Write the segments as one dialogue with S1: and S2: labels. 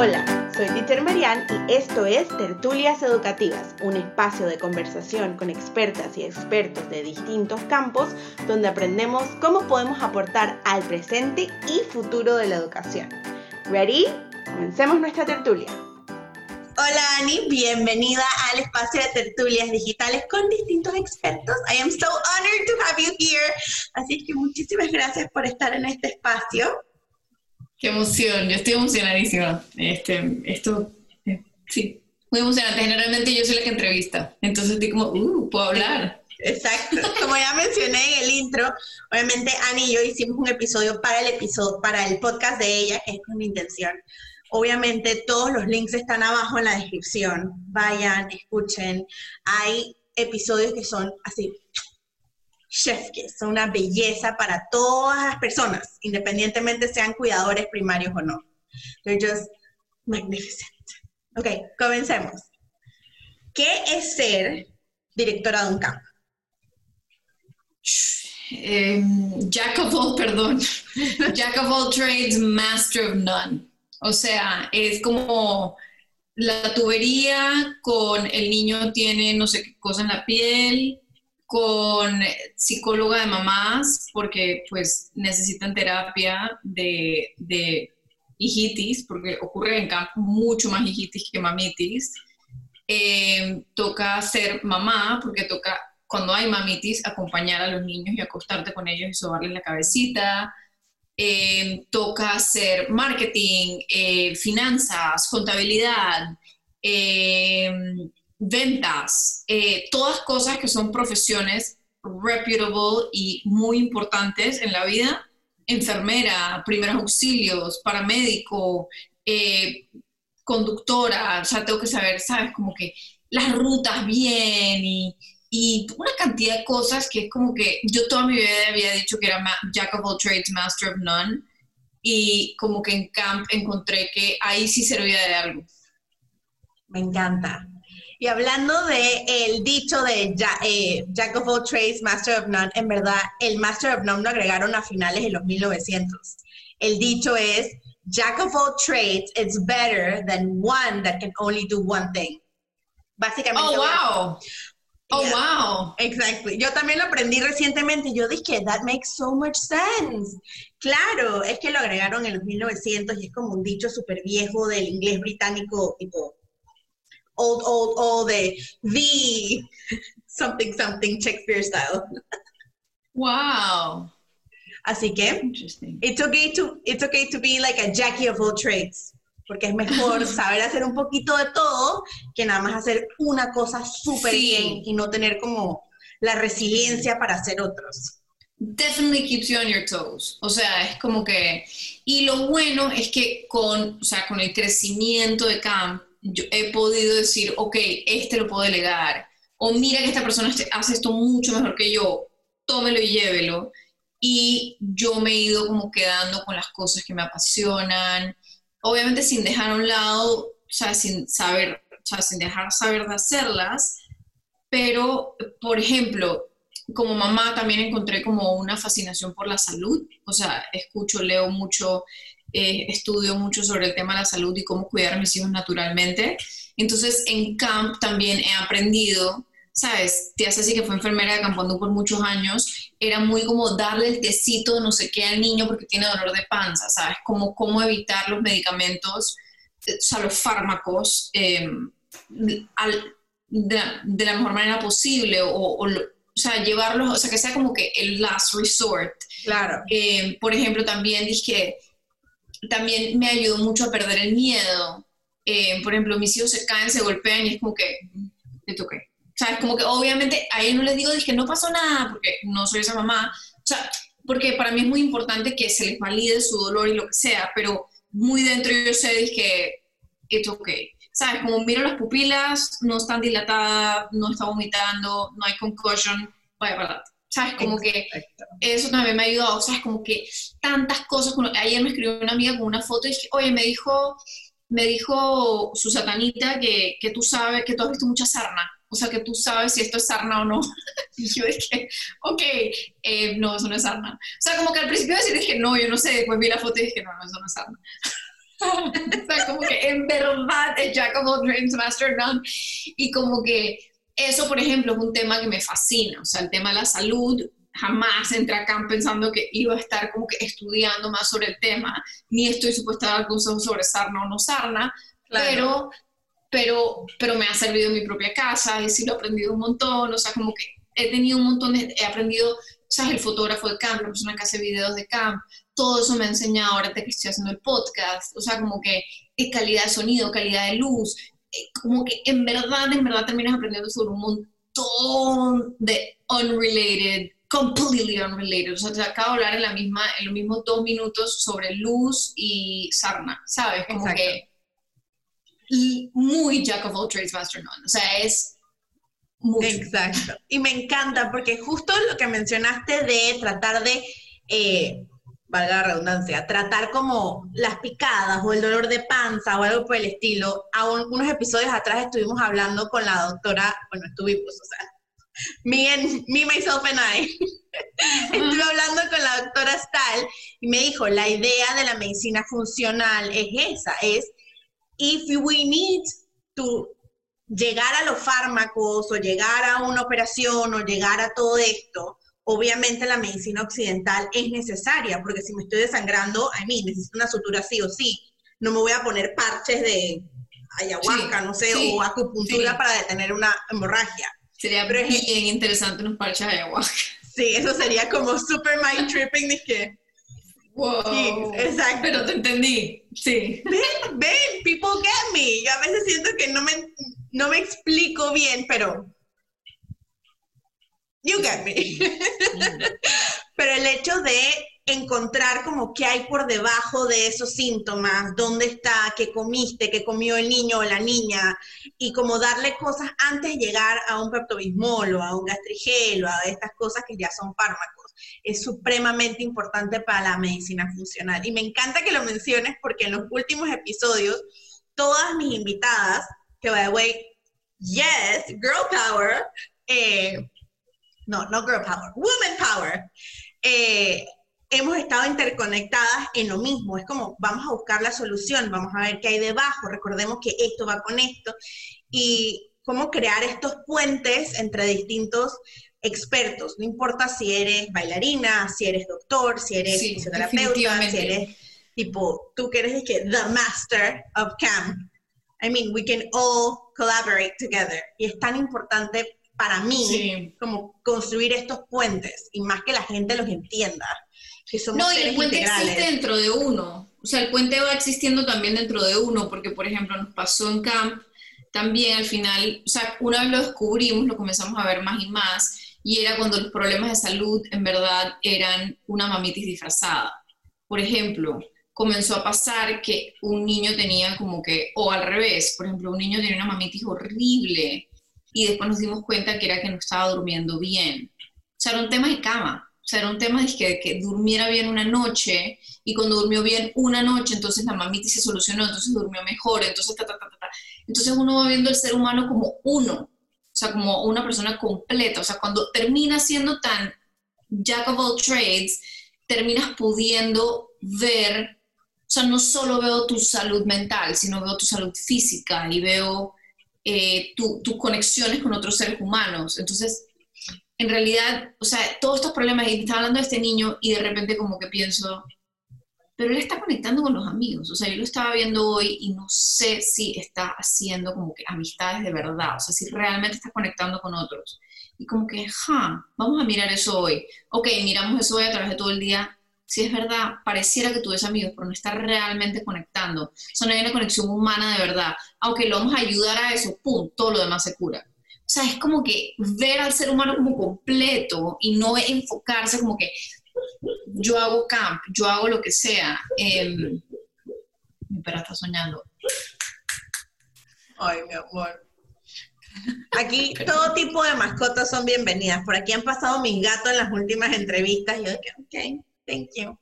S1: Hola, soy Teacher Marian y esto es Tertulias Educativas, un espacio de conversación con expertas y expertos de distintos campos donde aprendemos cómo podemos aportar al presente y futuro de la educación. ¿Ready? Comencemos nuestra tertulia. Hola Ani, bienvenida al espacio de tertulias digitales con distintos expertos. I am so honored to have you here. Así que muchísimas gracias por estar en este espacio.
S2: Qué emoción, yo estoy emocionadísima. Este, esto, eh, sí, muy emocionante. Generalmente yo soy la que entrevista, entonces estoy como, uh, puedo hablar.
S1: Exacto. Como ya mencioné en el intro, obviamente Ani y yo hicimos un episodio para el episodio, para el podcast de ella, que es con intención. Obviamente todos los links están abajo en la descripción. Vayan, escuchen. Hay episodios que son así chef que son una belleza para todas las personas, independientemente sean cuidadores primarios o no. They're just magnificent. Ok, comencemos. ¿Qué es ser directora de un campo?
S2: Em, jack of all, perdón. Jack of all trades, master of none. O sea, es como la tubería con el niño tiene no sé qué cosa en la piel, con psicóloga de mamás porque pues necesitan terapia de, de hijitis, porque ocurre en campo mucho más hijitis que mamitis. Eh, toca ser mamá porque toca cuando hay mamitis acompañar a los niños y acostarte con ellos y sobarles la cabecita. Eh, toca hacer marketing, eh, finanzas, contabilidad, ventas, eh, todas cosas que son profesiones reputable y muy importantes en la vida, enfermera, primeros auxilios, paramédico, eh, conductora, sea, tengo que saber, ¿sabes? Como que las rutas bien y, y, una cantidad de cosas que es como que yo toda mi vida había dicho que era Jack of all trades, master of none, y como que en camp encontré que ahí sí servía de algo.
S1: Me encanta. Y hablando de el dicho de eh, Jack of all trades, Master of none, en verdad el Master of none lo agregaron a finales de los 1900. El dicho es Jack of all trades, it's better than one that can only do one thing.
S2: Básicamente. Oh, wow. Oh, wow.
S1: Exactly. Yo también lo aprendí recientemente. Yo dije, that makes so much sense. Claro, es que lo agregaron en los 1900 y es como un dicho súper viejo del inglés británico, tipo, old, old, old, de the something, something Shakespeare style.
S2: Wow.
S1: Así que, it's okay, to, it's okay to be like a Jackie of all trades, porque es mejor saber hacer un poquito de todo que nada más hacer una cosa súper bien y no tener como la resiliencia para hacer otros.
S2: Definitely keeps you on your toes. O sea, es como que. Y lo bueno es que con, o sea, con el crecimiento de Camp, yo he podido decir, ok, este lo puedo delegar, o mira que esta persona este, hace esto mucho mejor que yo, tómelo y llévelo. Y yo me he ido como quedando con las cosas que me apasionan, obviamente sin dejar a un lado, o sea, sin saber, o sea, sin dejar saber de hacerlas, pero, por ejemplo, como mamá también encontré como una fascinación por la salud, o sea, escucho, leo mucho eh, estudio mucho sobre el tema de la salud y cómo cuidar a mis hijos naturalmente. Entonces, en camp también he aprendido, ¿sabes? Tía Ceci, que fue enfermera de Campando por muchos años, era muy como darle el tecito no sé qué al niño porque tiene dolor de panza, ¿sabes? Como cómo evitar los medicamentos, eh, o sea, los fármacos em, de, la, mejor manera posible o, o, sea, llevarlos, o sea, que sea como que el last resort.
S1: Claro.
S2: Em, por ejemplo, también dije también me ayudó mucho a perder el miedo. Eh, por ejemplo, mis hijos se caen, se golpean y es como que, ¿te toqué? ¿Sabes? Como que obviamente a él no les digo, dije, no pasó nada, porque no soy esa mamá. O sea, porque para mí es muy importante que se les valide su dolor y lo que sea, pero muy dentro yo sé que it's okay. ¿Sabes? Como miro las pupilas, no están dilatadas, no está vomitando, no hay concussion, vaya para ¿Sabes? Como que eso también me ha ayudado, ¿sabes? Como que tantas cosas. Ayer me escribió una amiga con una foto y dije, oye, me dijo, me dijo su satanita que, que tú sabes, que tú has visto mucha sarna. O sea, que tú sabes si esto es sarna o no. y yo dije, ok, eh, no, eso no es sarna. O sea, como que al principio decir, dije, no, yo no sé. Después vi la foto y dije, no, no, eso no es sarna. o sea, como que en verdad es Jack of all trades, master none. Y como que eso, por ejemplo, es un tema que me fascina. O sea, el tema de la salud, jamás entré acá pensando que iba a estar como que estudiando más sobre el tema, ni estoy supuesta a dar consejos sobre sarna o no sarna, pero, pero, pero me ha servido en mi propia casa y sí lo he aprendido un montón, o sea, como que he tenido un montón de, he aprendido, sabes, el fotógrafo de camp, la persona que hace videos de camp, todo eso me ha enseñado ahora que estoy haciendo el podcast, o sea, como que calidad de sonido, calidad de luz, como que en verdad, en verdad terminas aprendiendo sobre un montón de unrelated completely unrelated. O sea, te acabo de hablar en, la misma, en los mismos dos minutos sobre luz y sarna, ¿sabes? Como que. Y muy Jack of all trades, master none. O sea, es. Mucho.
S1: Exacto. Y me encanta porque justo lo que mencionaste de tratar de. Eh, valga la redundancia, tratar como las picadas o el dolor de panza o algo por el estilo. A unos episodios atrás estuvimos hablando con la doctora, bueno, estuvimos, o sea, me, and, me, myself and I. Estuve hablando con la doctora Stahl y me dijo, la idea de la medicina funcional es esa, es if we need to llegar a los fármacos o llegar a una operación o llegar a todo esto, obviamente la medicina occidental es necesaria, porque si me estoy desangrando, a mí necesito una sutura sí o sí. No me voy a poner parches de ayahuasca, no sé, o acupuntura para detener una hemorragia.
S2: Sería bien interesante unos parches de ayahuasca.
S1: Sí, eso sería como super mind tripping, que...
S2: Wow. exacto. Pero te entendí, sí.
S1: Ven, ven, people get me. Yo a veces siento que no me, no me explico bien, pero... You get me. Pero el hecho de encontrar como qué hay por debajo de esos síntomas, dónde está, qué comiste, qué comió el niño o la niña, y como darle cosas antes de llegar a un peptobismol o a un gastrigel o a estas cosas que ya son fármacos. Es supremamente importante para la medicina funcional. Y me encanta que lo menciones porque en los últimos episodios, todas mis invitadas, que by the way, yes, girl power, eh, no, no girl power, woman power, eh, hemos estado interconectadas en lo mismo. Es como, vamos a buscar la solución, vamos a ver qué hay debajo, recordemos que esto va con esto, y cómo crear estos puentes entre distintos expertos. No importa si eres bailarina, si eres doctor, si eres fisioterapeuta, si eres tipo, tú que eres que the master of camp. I mean, we can all collaborate together. Y es tan importante para mí como construir estos puentes y más que la gente los entienda
S2: no, y el puente existe dentro de uno. O sea, el puente va existiendo también dentro de uno, porque, por ejemplo, nos pasó en camp también al final, o sea, una vez lo descubrimos, lo comenzamos a ver más y más, y era cuando los problemas de salud en verdad eran una mamitis disfrazada. Por ejemplo, comenzó a pasar que un niño tenía como que, o al revés, por ejemplo, un niño tenía una mamitis horrible y después nos dimos cuenta que era que no estaba durmiendo bien. O sea, era un tema de cama. O sea, era un tema de que, que durmiera bien una noche y cuando durmió bien una noche, entonces la mamitis se solucionó, entonces durmió mejor, entonces ta, ta, ta, ta, Entonces uno va viendo el ser humano como uno, o sea, como una persona completa. O sea, cuando terminas siendo tan jack of all trades, terminas pudiendo ver, o sea, no solo veo tu salud mental, sino veo tu salud física y veo eh, tus conexiones con otros seres humanos. Entonces, en realidad, o sea, todos estos problemas, y estaba hablando de este niño y de repente como que pienso, pero él está conectando con los amigos, o sea, yo lo estaba viendo hoy y no sé si está haciendo como que amistades de verdad, o sea, si realmente está conectando con otros. Y como que, ja, vamos a mirar eso hoy. Ok, miramos eso hoy a través de todo el día. Si es verdad, pareciera que tú ves amigos, pero no está realmente conectando. O sea, no hay una conexión humana de verdad. Aunque lo vamos a ayudar a eso, pum, todo lo demás se cura. O sea, es como que ver al ser humano como completo y no enfocarse como que yo hago camp, yo hago lo que sea. Em, mi perra está soñando.
S1: Ay, mi amor. Aquí todo tipo de mascotas son bienvenidas. Por aquí han pasado mis gatos en las últimas entrevistas. Yo dije, ok, thank you.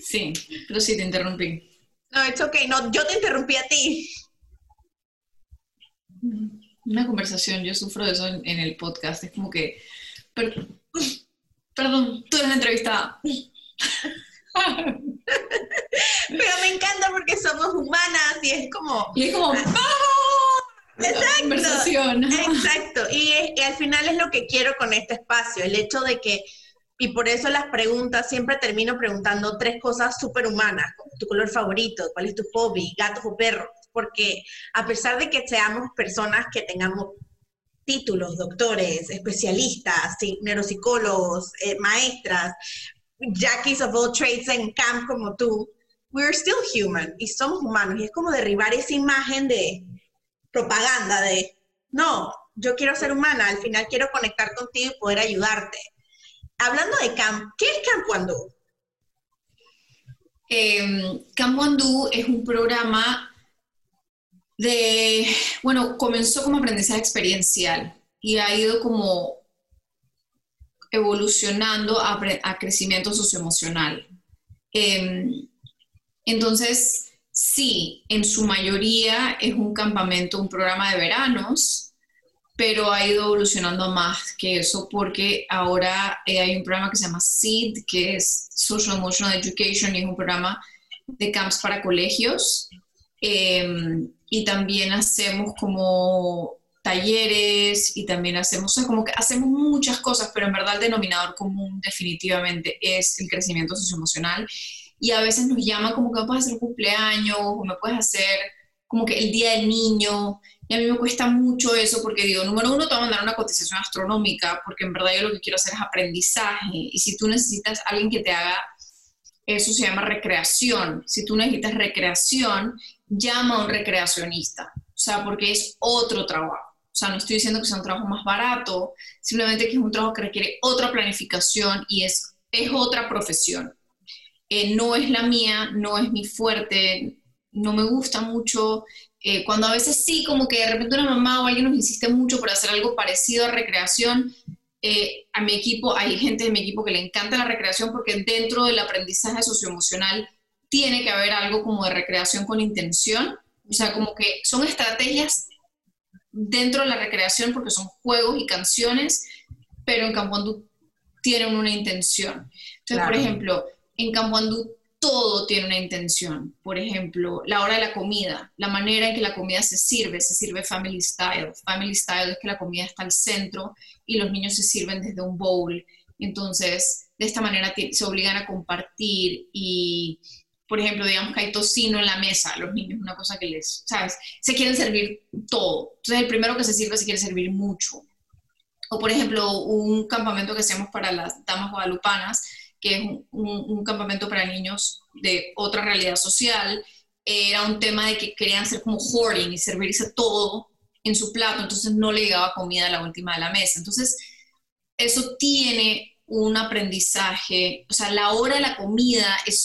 S2: Sí, pero sí te interrumpí.
S1: No, it's okay. No, yo te interrumpí a ti.
S2: Una conversación, yo sufro de eso en, el podcast, es como que, perdón, tú eres la entrevistada.
S1: Pero me encanta porque es como...
S2: Y es como, ¡vamos!
S1: Exacto, exacto. Y, y al final es lo que quiero con este espacio, el hecho de que y por eso las preguntas, siempre termino preguntando tres cosas súper humanas, tu color favorito, cuál es tu hobby, gatos o perros, porque a pesar de que seamos personas que tengamos títulos, doctores, especialistas, neuropsicólogos, eh, maestras, jackies of all trades en camp como tú, we're still human y somos humanos. Y es como derribar esa imagen de propaganda de, no, yo quiero ser humana, al final quiero conectar contigo y poder ayudarte hablando de camp, ¿qué es Camp Wandu?
S2: Eh, camp Wandu es un programa de, bueno, comenzó como aprendizaje experiencial y ha ido como evolucionando a, crecimiento socioemocional. Em, entonces, sí, en su mayoría es un campamento, un programa de veranos pero ha ido evolucionando más que eso porque ahora eh, hay un programa que se llama SEED, que es Social Emotional Education, y es un programa de camps para colegios. Em, y también hacemos como talleres y también hacemos, como que hacemos muchas cosas, pero en verdad el denominador común definitivamente es el crecimiento socioemocional. Y a veces nos llaman como que puedes hacer cumpleaños o me puedes hacer como que el día del niño y a mí me cuesta mucho eso porque digo, número uno, te voy a mandar una cotización astronómica porque en verdad yo lo que quiero hacer es aprendizaje. Y si tú necesitas alguien que te haga, eso se llama recreación. Si tú necesitas recreación, llama a un recreacionista. O sea, porque es otro trabajo. O sea, no estoy diciendo que sea un trabajo más barato, simplemente que es un trabajo que requiere otra planificación y es, es otra profesión. Eh, no es la mía, no es mi fuerte, no me gusta mucho eh, cuando a veces sí, como que de repente una mamá o alguien nos insiste mucho por hacer algo parecido a recreación, eh, a mi equipo, hay gente de mi equipo que le encanta la recreación porque dentro del aprendizaje socioemocional tiene que haber algo como de recreación con intención, o sea, como que son estrategias dentro de la recreación porque son juegos y canciones, pero en Campo tienen una intención. Entonces, por ejemplo, en Campo todo tiene una intención. Por ejemplo, la hora de la comida, la manera en que la comida se sirve, se sirve family style. Family style es que la comida está al centro y los niños se sirven desde un bowl. Entonces, de esta manera se obligan a compartir y, por ejemplo, digamos que hay tocino en la mesa, los niños, una cosa que les, ¿sabes? Se quieren servir todo. Entonces, el primero que se sirve se quiere servir mucho. O, por ejemplo, un campamento que hacemos para las damas guadalupanas, que es un, campamento para niños de otra realidad social, era un tema de que querían hacer como hoarding y servirse todo en su plato, entonces no le llegaba comida a la última de la mesa. Entonces, eso tiene un aprendizaje, o sea, la hora de la comida es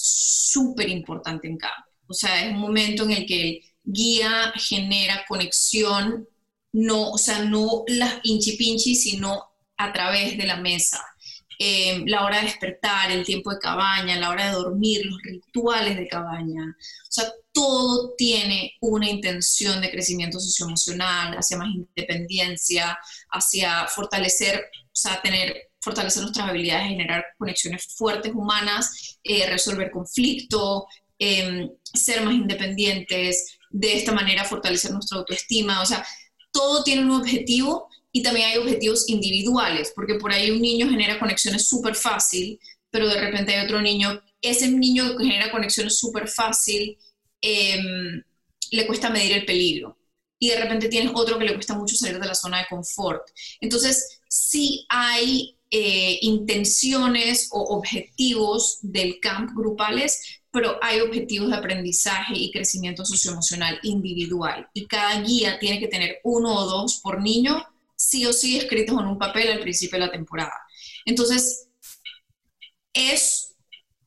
S2: súper importante en campo. O sea, es un momento en el que el guía genera conexión, no, o sea, no las pinchi pinchi, sino a través de la mesa. Eh, la hora de despertar, el tiempo de cabaña, la hora de dormir, los rituales de cabaña. O sea, todo tiene una intención de crecimiento socioemocional, hacia más independencia, hacia fortalecer, o sea, tener, fortalecer nuestras habilidades, generar conexiones fuertes humanas, eh, resolver conflicto, em, ser más independientes, de esta manera fortalecer nuestra autoestima. O sea, todo tiene un objetivo y también hay objetivos individuales, porque por ahí un niño genera conexiones súper fácil, pero de repente hay otro niño, ese niño que genera conexiones súper fácil, em, le cuesta medir el peligro. Y de repente tienes otro que le cuesta mucho salir de la zona de confort. Entonces, sí hay eh, intenciones o objetivos del camp grupales, pero hay objetivos de aprendizaje y crecimiento socioemocional individual. Y cada guía tiene que tener uno o dos por niño sí o sí escritos en un papel al principio de la temporada. Entonces, es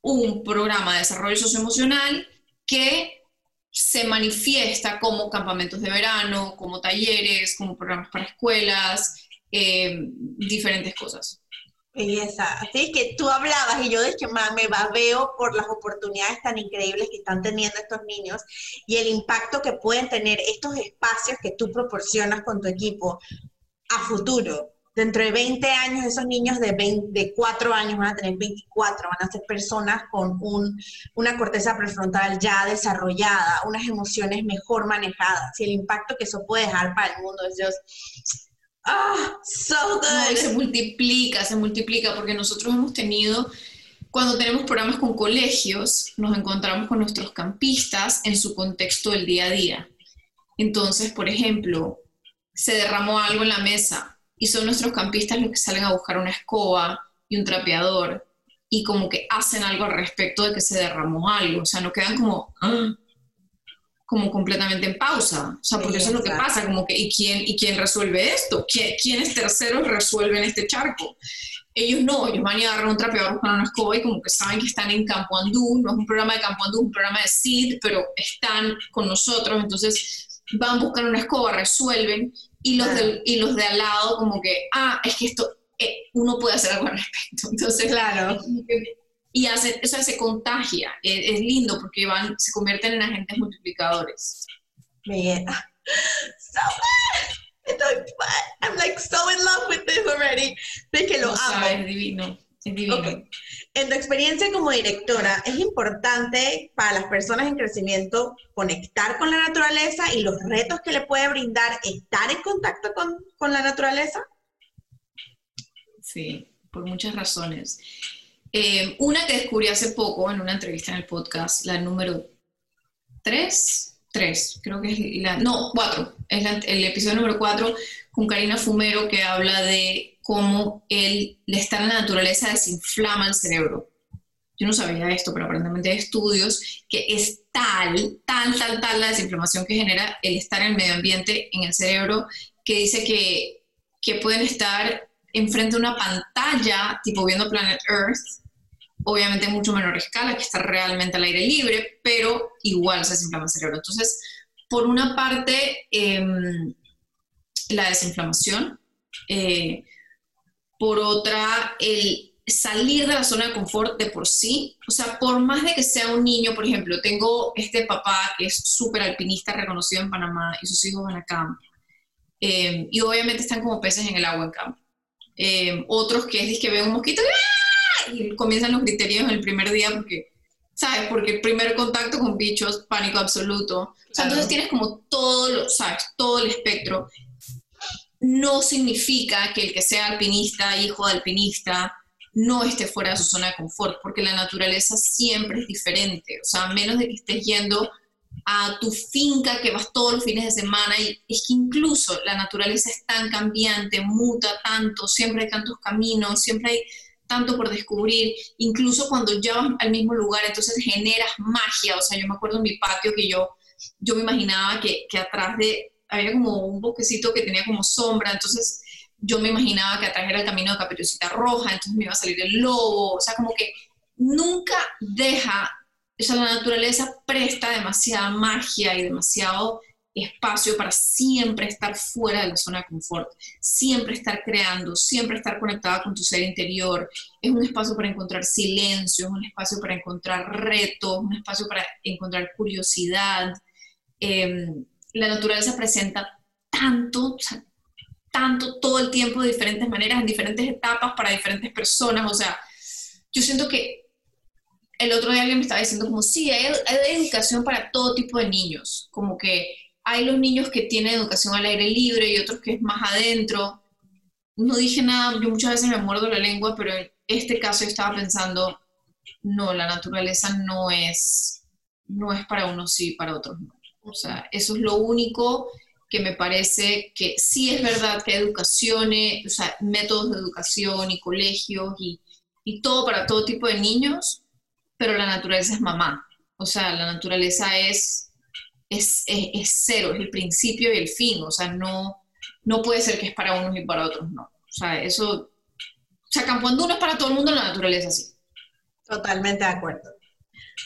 S2: un programa de desarrollo socioemocional que se manifiesta como campamentos de verano, como talleres, como programas para escuelas, eh, diferentes cosas.
S1: Belleza. Así que tú hablabas y yo de que me babeo por las oportunidades tan increíbles que están teniendo estos niños y el impacto que pueden tener estos espacios que tú proporcionas con tu equipo a futuro. dentro de 20 años esos niños de, 20, 4 años van a tener 24, van a ser personas con un, una corteza prefrontal ya desarrollada, unas emociones mejor manejadas y el impacto que eso puede dejar para el mundo es just, ah, so good.
S2: se multiplica, se multiplica porque nosotros hemos tenido cuando tenemos programas con colegios, nos encontramos con nuestros campistas en su contexto del día a día. Entonces, por ejemplo, se derramó algo en la mesa y son nuestros campistas los que salen a buscar una escoba y un trapeador y como que hacen algo al respecto de que se derramó algo. O sea, no quedan como, ah", como completamente en pausa. O sea, porque eso es lo que pasa, como que, ¿y quién, ¿y quién resuelve esto? ¿Quién, ¿Quiénes terceros resuelven este charco? Ellos no, ellos van a agarrar un trapeador, buscar una escoba y como que saben que están en Campo Andú, no es un programa de Campo Andú, es un programa de CID, pero están con nosotros, entonces van a buscar una escoba, resuelven, y los, de, y los de al lado como que, ah, es que esto, eh, uno puede hacer algo al respecto. Entonces,
S1: claro.
S2: Y hace, eso se contagia, es, es, lindo porque van, se convierten en agentes multiplicadores.
S1: Me so I'm like so in love with this already. De que lo no amo.
S2: es divino. Es divino. Okay.
S1: En tu experiencia como directora, ¿es importante para las personas en crecimiento conectar con la naturaleza y los retos que le puede brindar estar en contacto con, con la naturaleza?
S2: Sí, por muchas razones. Eh, una que descubrí hace poco en una entrevista en el podcast, la número 3, 3, creo que es la, no, 4, es el episodio número 4 con Karina Fumero que habla de cómo el, estar en la naturaleza desinflama el cerebro. Yo no sabía esto, pero aparentemente hay estudios que es tal, tal, tal, tal la desinflamación que genera el estar en el medio ambiente, en el cerebro, que dice que, que pueden estar enfrente de una pantalla, tipo viendo Planet Earth, obviamente en mucho menor escala, que estar realmente al aire libre, pero igual se desinflama el cerebro. Entonces, por una parte, em, la desinflamación, eh, por otra, el salir de la zona de confort de por sí, o sea, por más de que sea un niño, por ejemplo, tengo este papá que es súper alpinista reconocido en Panamá y sus hijos van a campo, eh, y obviamente están como peces en el agua en campo. Eh, otros que es que ven un mosquito ¡ah! y comienzan los criterios en el primer día porque, ¿sabes? Porque el primer contacto con bichos, pánico absoluto. O sea, entonces tienes como todo, ¿sabes? Todo el espectro no significa que el que sea alpinista, hijo de alpinista, no esté fuera de su zona de confort, porque la naturaleza siempre es diferente. O sea, menos de que estés yendo a tu finca que vas todos los fines de semana, y es que incluso la naturaleza es tan cambiante, muta tanto, siempre hay tantos caminos, siempre hay tanto por descubrir, incluso cuando ya vas al mismo lugar, entonces generas magia. O sea, yo me acuerdo en mi patio que yo, yo me imaginaba que, que atrás de había como un bosquecito que tenía como sombra, entonces yo me imaginaba que atrás era el camino de Caperucita Roja, entonces me iba a salir el lobo, o sea, como que nunca deja, o sea, la naturaleza presta demasiada magia y demasiado espacio para siempre estar fuera de la zona de confort, siempre estar creando, siempre estar conectada con tu ser interior. Es un espacio para encontrar silencio, es un espacio para encontrar retos, un espacio para encontrar curiosidad. Eh, la naturaleza presenta tanto, tanto todo el tiempo de diferentes maneras, en diferentes etapas, para diferentes personas. O sea, yo siento que el otro día alguien me estaba diciendo como, sí, hay, educación para todo tipo de niños, como que hay los niños que tienen educación al aire libre y otros que es más adentro. No dije nada, yo muchas veces me muerdo la lengua, pero en este caso yo estaba pensando, no, la naturaleza no es, no es para unos sí, para otros no. O sea, eso es lo único que me parece que sí es verdad que educaciones, o sea, métodos de educación y colegios y, y todo para todo tipo de niños, pero la naturaleza es mamá. O sea, la naturaleza es, es, es, cero, es el principio y el fin. O sea, no, no puede ser que es para unos y para otros no. O sea, eso, o sea, Campo Andú no es para todo el mundo, la naturaleza sí.
S1: Totalmente de acuerdo.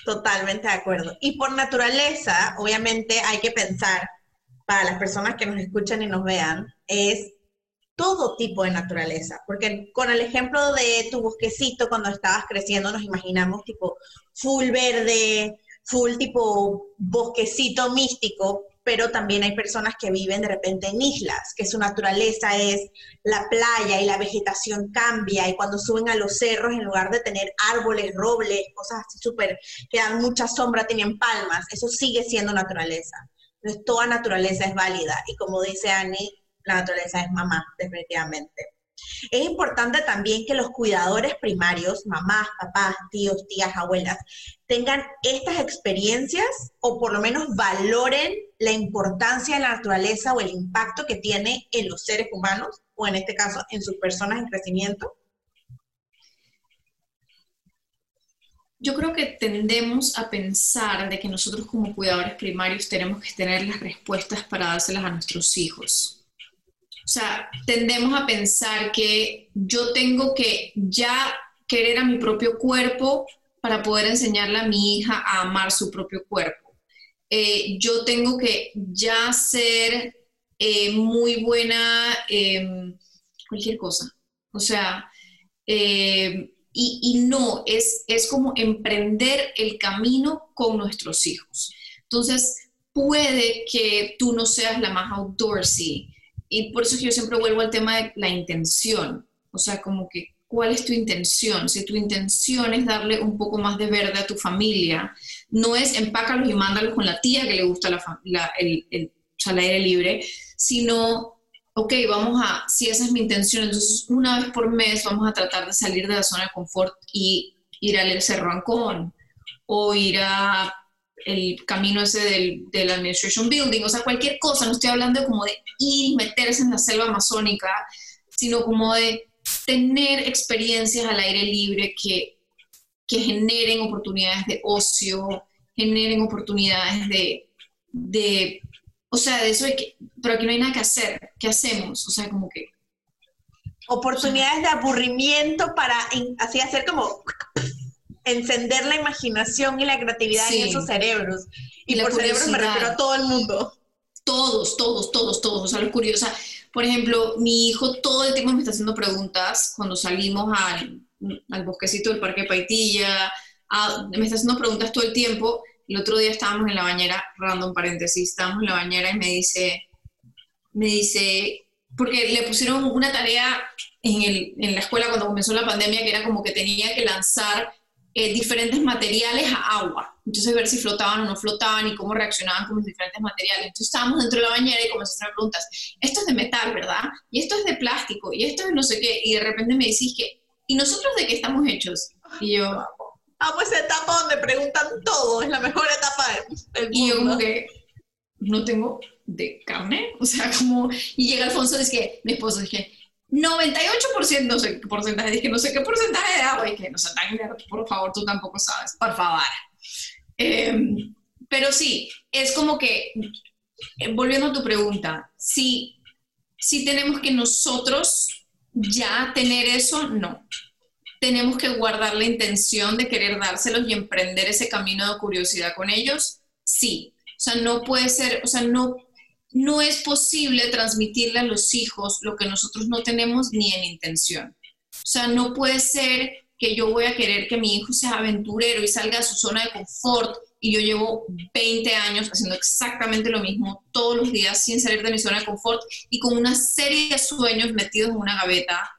S1: Totalmente de acuerdo. Y por naturaleza, obviamente hay que pensar, para las personas que nos escuchan y nos vean, es todo tipo de naturaleza, porque con el ejemplo de tu bosquecito cuando estabas creciendo nos imaginamos tipo full verde, full tipo bosquecito místico, pero también hay personas que viven de repente en islas, que su naturaleza es la playa y la vegetación cambia y cuando suben a los cerros, en lugar de tener árboles, robles, cosas así súper, que dan mucha sombra, tienen palmas, eso sigue siendo naturaleza. Entonces, toda naturaleza es válida y como dice Annie, la naturaleza es mamá, definitivamente. Es importante también que los cuidadores primarios, mamás, papás, tíos, tías, abuelas, tengan estas experiencias o por lo menos valoren la importancia de la naturaleza o el impacto que tiene en los seres humanos o en este caso en sus personas en crecimiento?
S2: Yo creo que tendemos a pensar de que nosotros como cuidadores primarios tenemos que tener las respuestas para dárselas a nuestros hijos. O sea, tendemos a pensar que yo tengo que ya querer a mi propio cuerpo para poder enseñarle a mi hija a amar su propio cuerpo. Eh, yo tengo que ya ser eh, muy buena en cualquier cosa. O sea, eh, y, no, es, es como emprender el camino con nuestros hijos. Entonces, puede que tú no seas la más outdoorsy, y por eso yo siempre vuelvo al tema de la intención. O sea, como que, ¿cuál es tu intención? Si tu intención es darle un poco más de verde a tu familia, no es empácalos y mándalos con la tía que le gusta la, el, el, aire libre, sino, ok, vamos a, si esa es mi intención, entonces una vez por mes vamos a tratar de salir de la zona de confort y ir al Cerro Ancón o ir a el camino ese del, del, Administration Building, o sea, cualquier cosa, no estoy hablando como de ir y meterse en la selva amazónica, sino como de tener experiencias al aire libre que, que generen oportunidades de ocio, generen oportunidades de, de, o sea, de eso de que, pero aquí no hay nada que hacer, ¿qué hacemos? O sea, como que...
S1: Oportunidades de aburrimiento para así hacer como encender la imaginación y la creatividad en esos cerebros. Y, por cerebros me refiero a todo el mundo.
S2: Todos, todos, todos, todos. O sea, lo curioso. Por ejemplo, mi hijo todo el tiempo me está haciendo preguntas cuando salimos al, bosquecito del Parque Paitilla. me está haciendo preguntas todo el tiempo. El otro día estábamos en la bañera, random paréntesis, estábamos en la bañera y me dice, me dice, porque le pusieron una tarea en, el, en la escuela cuando comenzó la pandemia que era como que tenía que lanzar eh, diferentes materiales a agua. Entonces ver si flotaban o no flotaban y cómo reaccionaban con los diferentes materiales. Entonces estábamos dentro de la bañera y comenzamos a hacer preguntas. Esto es de metal, ¿verdad? Y esto es de plástico. Y esto es no sé qué. Y de repente me decís que, ¿y nosotros de qué estamos hechos? Y yo...
S1: Ah, pues etapa donde preguntan todo. Es la mejor etapa del mundo.
S2: Y yo como que no tengo de carne. O sea, como... Y llega Alfonso, es que mi esposo, dije, 98%, no sé qué porcentaje, dije, no sé qué porcentaje de agua, y que no sé tan por favor, tú tampoco sabes, por favor. Em, pero sí, es como que, eh, volviendo a tu pregunta, si, si tenemos que nosotros ya tener eso, no. Tenemos que guardar la intención de querer dárselos y emprender ese camino de curiosidad con ellos, sí. O sea, no puede ser, o sea, no no es posible transmitirle a los hijos lo que nosotros no tenemos ni en intención. O sea, no puede ser que yo voy a querer que mi hijo sea aventurero y salga de su zona de confort y yo llevo 20 años haciendo exactamente lo mismo todos los días sin salir de mi zona de confort y con una serie de sueños metidos en una gaveta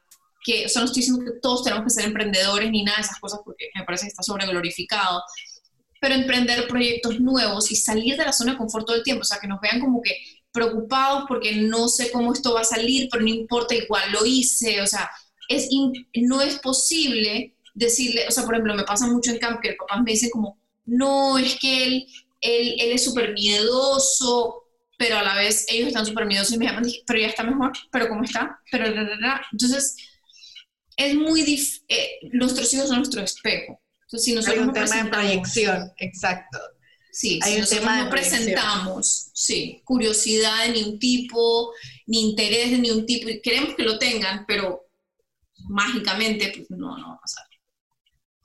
S2: que, o sea, no estoy diciendo que todos tenemos que ser emprendedores ni nada de esas cosas porque me parece que está sobreglorificado, pero emprender proyectos nuevos y salir de la zona de confort todo el tiempo, o sea, que nos vean como que preocupados porque no sé cómo esto va a salir, pero no importa, igual lo hice, o sea, es no es posible decirle, o sea, por ejemplo, me pasa mucho en camp que el papá me dice como, no, es que él, él, él es súper miedoso, pero a la vez ellos están súper miedosos y me llaman, pero ya está mejor, pero ¿cómo está? Pero, entonces, es muy difícil, eh, nuestros hijos son nuestro espejo. Entonces, si nosotros
S1: Hay un tema de proyección, exacto.
S2: Sí, Hay un tema no presentamos, sí, curiosidad de ni un tipo, ni interés de ni un tipo, y queremos que lo tengan, pero mágicamente, pues no, no va a pasar.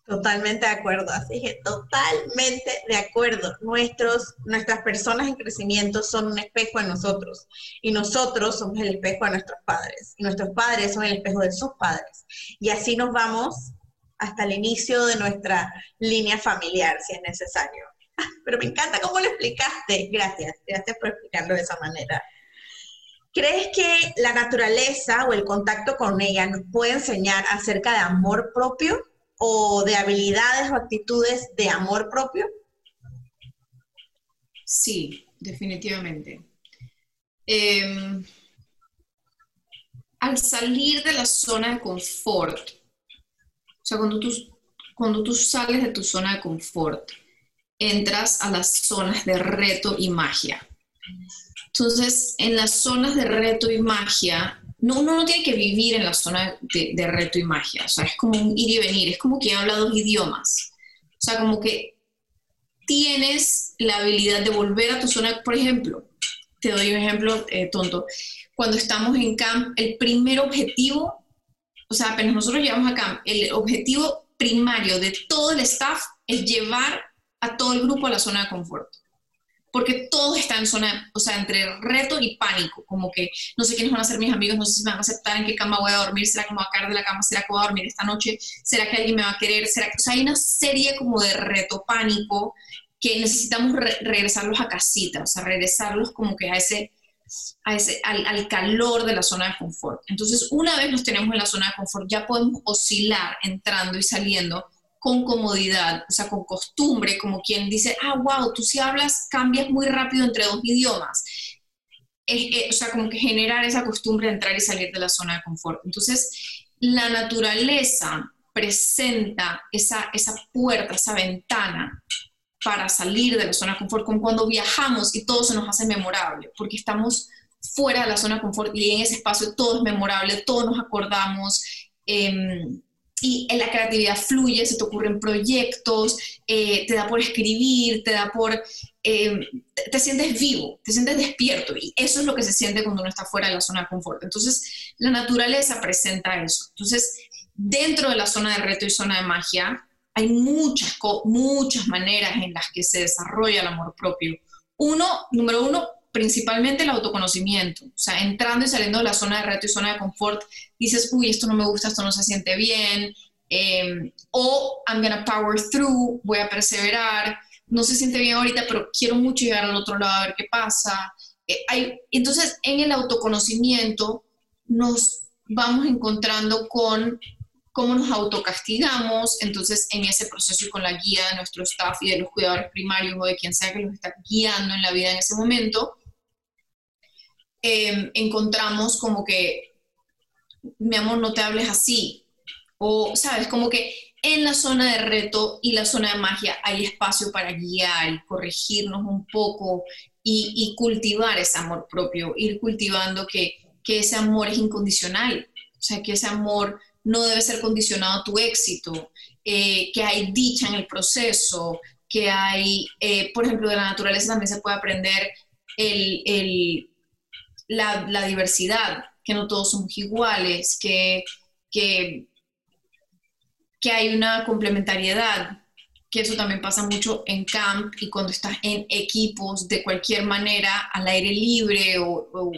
S1: Totalmente de acuerdo, así que totalmente de acuerdo. Nuestros, nuestras personas en crecimiento son un espejo de nosotros y nosotros somos el espejo de nuestros padres y nuestros padres son el espejo de sus padres. Y así nos vamos hasta el inicio de nuestra línea familiar, si es necesario. Pero me encanta cómo lo explicaste. Gracias, gracias por explicarlo de esa manera. ¿Crees que la naturaleza o el contacto con ella nos puede enseñar acerca de amor propio o de habilidades o actitudes de amor propio?
S2: Sí, definitivamente. Em, al salir de la zona de confort, o sea, cuando tú, cuando tú sales de tu zona de confort, entras a las zonas de reto y magia. Entonces, en las zonas de reto y magia, no, uno no tiene que vivir en la zona de, reto y magia, o sea, es como un ir y venir, es como quien habla dos idiomas. O sea, como que tienes la habilidad de volver a tu zona, por ejemplo, te doy un ejemplo eh, tonto, cuando estamos en camp, el primer objetivo, o sea, apenas nosotros llegamos a camp, el objetivo primario de todo el staff es llevar a todo el grupo a la zona de confort porque todos están en zona, o sea, entre reto y pánico, como que no sé quiénes van a ser mis amigos, no sé si me van a aceptar, en qué cama voy a dormir, será que me a caer de la cama, será que a dormir esta noche, será que alguien me va a querer, será que, o sea, hay una serie como de reto, pánico, que necesitamos regresarlos a casita, o sea, regresarlos como que a ese, a ese al, al, calor de la zona de confort. Entonces, una vez los tenemos en la zona de confort, ya podemos oscilar entrando y saliendo con comodidad, o sea, con costumbre, como quien dice, ah, wow, tú si hablas, cambias muy rápido entre dos idiomas. Eh, o sea, como que generar esa costumbre de entrar y salir de la zona de confort. Entonces, la naturaleza presenta esa, esa puerta, esa ventana para salir de la zona de confort, como cuando viajamos y todo se nos hace memorable, porque estamos fuera de la zona de confort y en ese espacio todo es memorable, todos nos acordamos. Eh, y en la creatividad fluye, se te ocurren proyectos, eh, te da por escribir, te da por... Eh, te, sientes vivo, te sientes despierto y eso es lo que se siente cuando uno está fuera de la zona de confort. Entonces, la naturaleza presenta eso. Entonces, dentro de la zona de reto y zona de magia, hay muchas, muchas maneras en las que se desarrolla el amor propio. Uno, número uno, principalmente el autoconocimiento, o sea, entrando y saliendo de la zona de reto y zona de confort, dices, uy, esto no me gusta, esto no se siente bien, em, o I'm gonna power through, voy a perseverar, no se siente bien ahorita, pero quiero mucho llegar al otro lado a ver qué pasa. Eh, hay, entonces, en el autoconocimiento nos vamos encontrando con cómo nos autocastigamos, entonces en ese proceso y con la guía de nuestro staff y de los cuidadores primarios o de quien sea que los está guiando en la vida en ese momento, Em, encontramos como que, mi amor, no te hables así. O, ¿sabes? Como que en la zona de reto y la zona de magia hay espacio para guiar y corregirnos un poco y, cultivar ese amor propio, ir cultivando que, ese amor es incondicional, o sea, que ese amor no debe ser condicionado a tu éxito, eh, que hay dicha en el proceso, que hay, eh, por ejemplo, de la naturaleza también se puede aprender el, la, diversidad, que no todos somos iguales, que, que, que hay una complementariedad, que eso también pasa mucho en camp y cuando estás en equipos de cualquier manera, al aire libre o,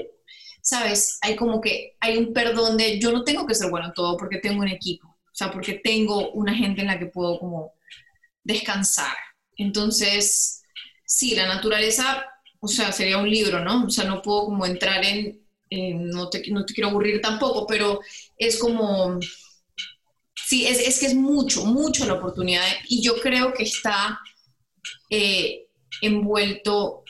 S2: ¿sabes? Hay como que hay un perdón de yo no tengo que ser bueno en todo porque tengo un equipo, o sea, porque tengo una gente en la que puedo como descansar. Entonces, sí, la naturaleza o sea, sería un libro, ¿no? O sea, no puedo como entrar en, no, te, no, te, quiero aburrir tampoco, pero es como, sí, es, es que es mucho, mucho la oportunidad y yo creo que está eh, envuelto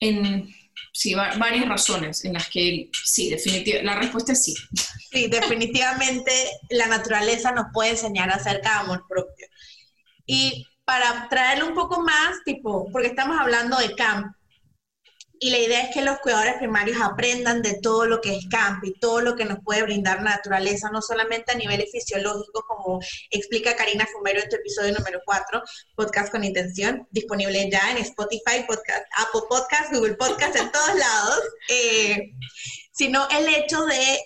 S2: en, sí, varias razones en las que sí, definitivamente, la respuesta es sí.
S1: Sí, definitivamente la naturaleza nos puede enseñar acerca de amor propio. Y para traerlo un poco más, tipo, porque estamos hablando de camp, y la idea es que los cuidadores primarios aprendan de todo lo que es campo y todo lo que nos puede brindar naturaleza, no solamente a niveles fisiológicos, como explica Karina Fumero en tu episodio número 4, Podcast con Intención, disponible ya en Spotify, podcast, Apple Podcast, Google Podcast, en todos lados, eh, sino el hecho de,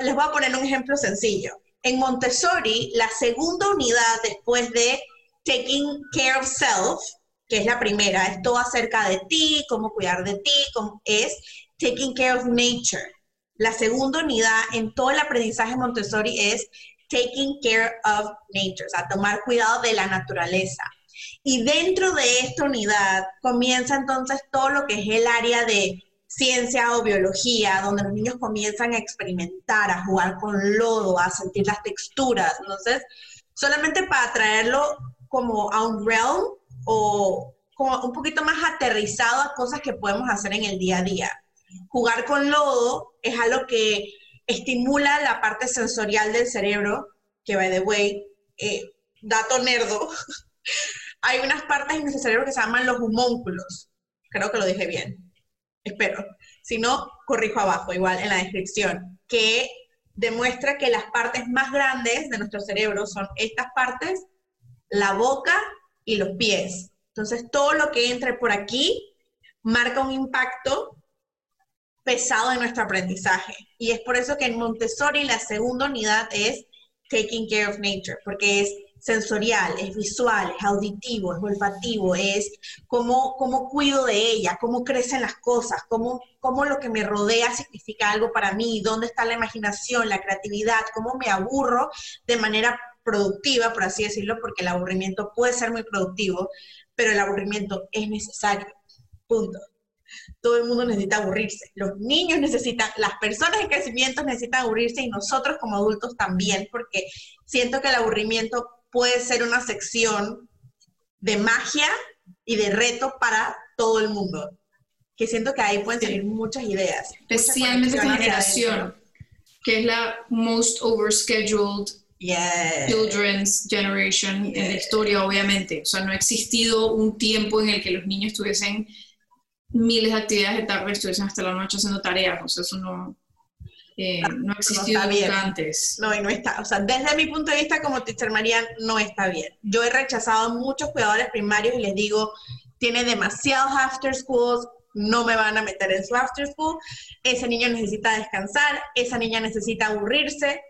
S1: les voy a poner un ejemplo sencillo. En Montessori, la segunda unidad después de Taking Care of Self, que es la primera, es todo acerca de ti, cómo cuidar de ti, cómo es Taking Care of Nature. La segunda unidad en todo el aprendizaje Montessori es Taking Care of Nature, o sea, tomar cuidado de la naturaleza. Y dentro de esta unidad comienza entonces todo lo que es el área de ciencia o biología, donde los niños comienzan a experimentar, a jugar con lodo, a sentir las texturas. Entonces, solamente para traerlo como a un realm o como un poquito más aterrizado a cosas que podemos hacer en el día a día. Jugar con lodo es algo que estimula la parte sensorial del cerebro, que by the way, eh, dato nerdo, hay unas partes en nuestro cerebro que se llaman los homúnculos. Creo que lo dije bien. Espero. Si no, corrijo abajo, igual en la descripción, que demuestra que las partes más grandes de nuestro cerebro son estas partes, la boca y los pies. Entonces, todo lo que entre por aquí marca un impacto pesado en nuestro aprendizaje. Y es por eso que en Montessori la segunda unidad es Taking Care of Nature, porque es sensorial, es visual, es auditivo, es olfativo, es cómo, cómo cuido de ella, cómo crecen las cosas, cómo, cómo lo que me rodea significa algo para mí, dónde está la imaginación, la creatividad, cómo me aburro de manera productiva, por así decirlo, porque el aburrimiento puede ser muy productivo, pero el aburrimiento es necesario. Punto. Todo el mundo necesita aburrirse. Los niños necesitan, las personas en crecimiento necesitan aburrirse y nosotros como adultos también, porque siento que el aburrimiento puede ser una sección de magia y de reto para todo el mundo. Que siento que ahí pueden salir muchas ideas.
S2: Especialmente esta generación, que es la most overscheduled children's generation en la historia, obviamente. O sea, no ha existido un tiempo en el que los niños tuviesen miles de actividades de tarde, estuviesen hasta la noche haciendo tareas. O sea, eso no, eh, no ha existido antes.
S1: No, y no está. O sea, desde mi punto de vista como teacher Marian, no está bien. Yo he rechazado a muchos cuidadores primarios y les digo, tiene demasiados after schools, no me van a meter en su after school. Ese niño necesita descansar, esa niña necesita aburrirse.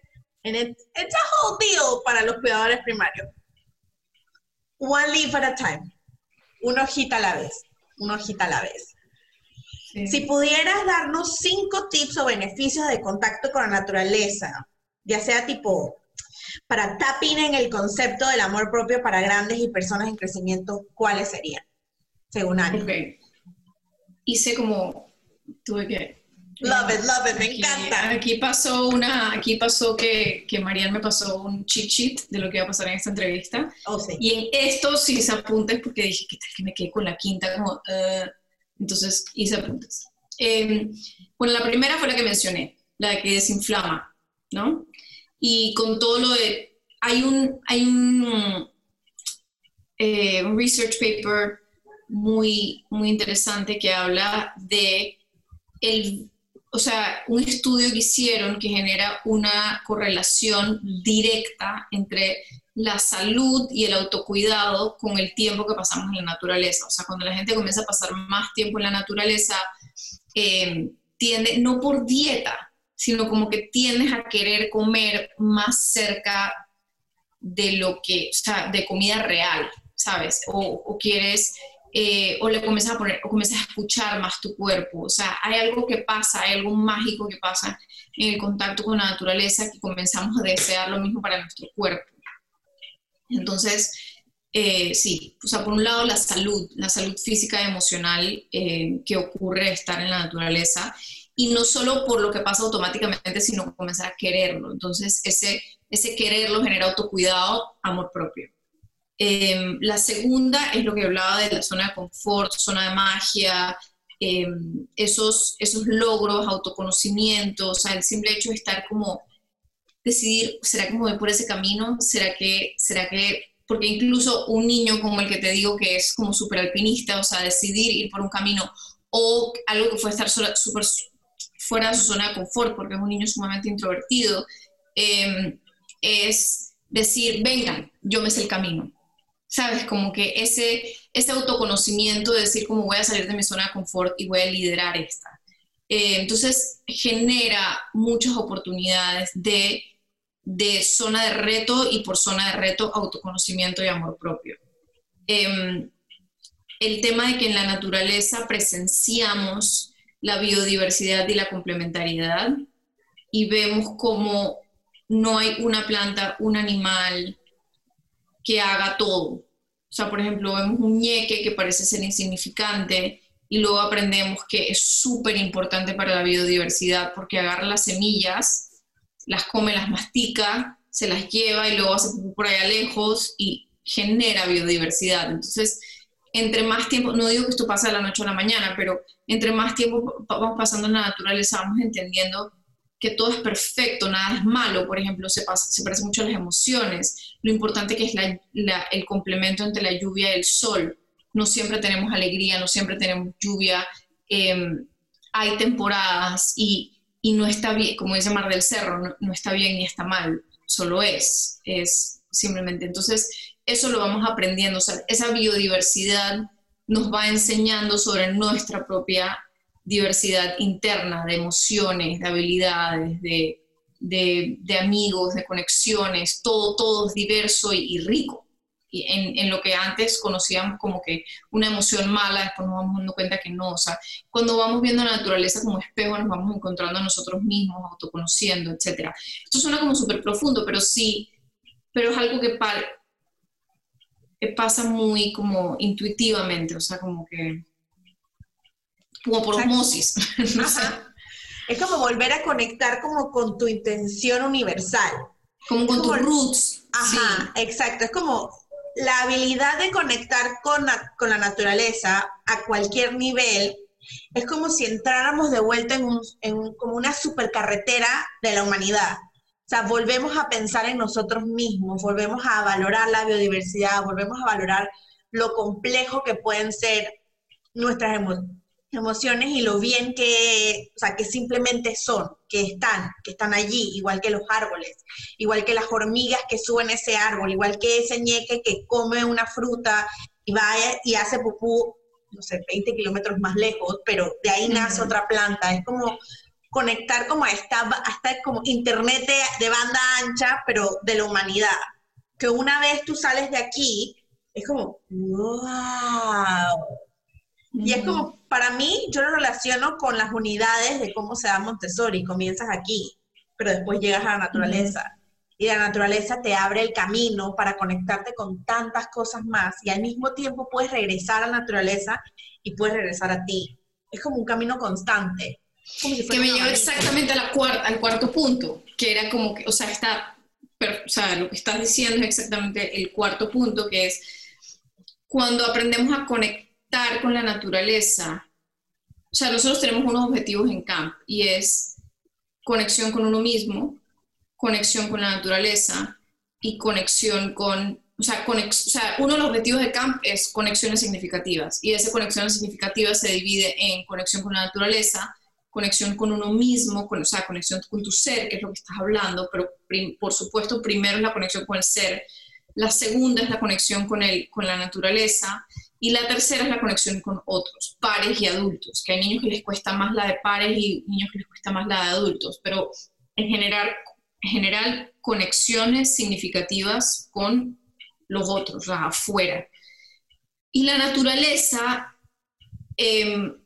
S1: And it's, it's a whole deal para los cuidadores primarios. One leaf at a time. Una hojita a la vez. Una hojita a la vez. Si pudieras darnos cinco tips o beneficios de contacto con la naturaleza, ya sea tipo para tapping en el concepto del amor propio para grandes y personas en crecimiento, ¿cuáles serían? Según Ani.
S2: Ok. Hice como, tuve que...
S1: Love it, love it, me encanta.
S2: Aquí pasó una, aquí pasó que, que Marian me pasó un cheat sheet de lo que iba a pasar en esta entrevista.
S1: Oh, sí.
S2: Y en esto sí se apuntes porque dije, ¿qué tal que me quedé con la quinta? Como, uh, entonces hice apuntes. Em, bueno, la primera fue la que mencioné, la que desinflama, ¿no? Y con todo lo de, hay un, hay un, eh, un research paper muy, muy interesante que habla de el, o sea, un estudio que hicieron que genera una correlación directa entre la salud y el autocuidado con el tiempo que pasamos en la naturaleza. O sea, cuando la gente comienza a pasar más tiempo en la naturaleza, eh, tiende, no por dieta, sino como que tiendes a querer comer más cerca de lo que, o sea, de comida real, ¿sabes? O, quieres, eh, o le comienzas a poner, o comienzas a escuchar más tu cuerpo. O sea, hay algo que pasa, hay algo mágico que pasa en el contacto con la naturaleza que comenzamos a desear lo mismo para nuestro cuerpo. Entonces, eh, sí, o sea, por un lado la salud, la salud física y emocional eh, que ocurre estar en la naturaleza, y no solo por lo que pasa automáticamente, sino comenzar a quererlo. Entonces, ese, ese quererlo genera autocuidado, amor propio. Em, la segunda es lo que hablaba de la zona de confort, zona de magia, em, esos, esos logros, autoconocimiento, o sea, el simple hecho de estar como decidir, ¿será que me voy por ese camino? ¿Será que, será que, porque incluso un niño como el que te digo que es como súper alpinista, o sea, decidir ir por un camino o algo que fue estar súper fuera de su zona de confort, porque es un niño sumamente introvertido, em, es decir, vengan, yo me sé el camino. ¿Sabes? Como que ese, ese autoconocimiento de decir cómo voy a salir de mi zona de confort y voy a liderar esta. Eh, entonces genera muchas oportunidades de de zona de reto y por zona de reto autoconocimiento y amor propio. Em, el tema de que en la naturaleza presenciamos la biodiversidad y la complementariedad y vemos como no hay una planta, un animal que haga todo. O sea, por ejemplo, vemos un ñeque que parece ser insignificante y luego aprendemos que es súper importante para la biodiversidad porque agarra las semillas, las come, las mastica, se las lleva y luego hace por allá lejos y genera biodiversidad. Entonces, entre más tiempo, no digo que esto pasa de la noche a la mañana, pero entre más tiempo vamos pasando en la naturaleza, vamos entendiendo que todo es perfecto, nada es malo, por ejemplo, se, pasa, se parece mucho a las emociones, lo importante que es el complemento entre la lluvia y el sol. No siempre tenemos alegría, no siempre tenemos lluvia, em, hay temporadas y, no está bien, como dice Mar del Cerro, no, está bien ni está mal, solo es, es simplemente. Entonces, eso lo vamos aprendiendo, o sea, esa biodiversidad nos va enseñando sobre nuestra propia diversidad interna de emociones, de habilidades, de, de, amigos, de conexiones, todo, todo es diverso y, rico. Y en, en, lo que antes conocíamos como que una emoción mala, después nos vamos dando cuenta que no. O sea, cuando vamos viendo la naturaleza como espejo, nos vamos encontrando a nosotros mismos, autoconociendo, etc. Esto suena como súper profundo, pero sí, pero es algo que, que pasa muy como intuitivamente, o sea, como que como por osmosis.
S1: Es como volver a conectar como con tu intención universal.
S2: Como con tus roots.
S1: Ajá, exacto. Es como la habilidad de conectar con la, con la naturaleza a cualquier nivel. Es como si entráramos de vuelta en, un, en como una supercarretera de la humanidad. O sea, volvemos a pensar en nosotros mismos, volvemos a valorar la biodiversidad, volvemos a valorar lo complejo que pueden ser nuestras emociones emociones y lo bien que, o sea, que simplemente son, que están, que están allí, igual que los árboles, igual que las hormigas que suben ese árbol, igual que ese ñeque que come una fruta y va y hace pupú, no sé, 20 kilómetros más lejos, pero de ahí nace otra planta. Es como conectar como a esta, hasta como internet de, de banda ancha, pero de la humanidad. Que una vez tú sales de aquí, es como, wow y es como, para mí, yo lo relaciono con las unidades de cómo se da Montessori. Comienzas aquí, pero después llegas a la naturaleza. Y la naturaleza te abre el camino para conectarte con tantas cosas más. Y al mismo tiempo puedes regresar a la naturaleza y puedes regresar a ti. Es como un camino constante.
S2: que me lleva exactamente a la cuarta, al cuarto punto, que era como que, o sea, está, o sea, lo que estás diciendo es exactamente el cuarto punto, que es cuando aprendemos a conectar con la naturaleza, o sea, nosotros tenemos unos objetivos en CAMP y es conexión con uno mismo, conexión con la naturaleza y conexión con, o sea, o sea, uno de los objetivos de CAMP es conexiones significativas y esa conexión significativa se divide en conexión con la naturaleza, conexión con uno mismo, o sea, conexión con tu ser, que es lo que estás hablando, pero por supuesto primero es la conexión con el ser, la segunda es la conexión con, el, con la naturaleza y la tercera es la conexión con otros, pares y adultos, que hay niños que les cuesta más la de pares y niños que les cuesta más la de adultos, pero en general, en general conexiones significativas con los otros, la afuera. Y la naturaleza em,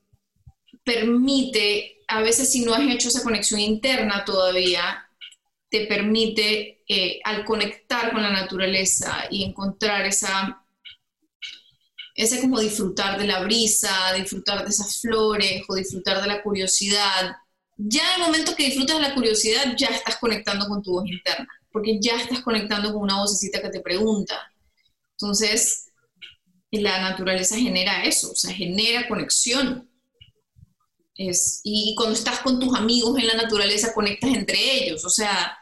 S2: permite, a veces si no has hecho esa conexión interna todavía, te permite eh, al conectar con la naturaleza y encontrar esa ese como disfrutar de la brisa, disfrutar de esas flores o disfrutar de la curiosidad. Ya en el momento que disfrutas de la curiosidad, ya estás conectando con tu voz interna, porque ya estás conectando con una vocecita que te pregunta. Entonces, la naturaleza genera eso, o sea, genera conexión. Es, y cuando estás con tus amigos en la naturaleza, conectas entre ellos, o sea,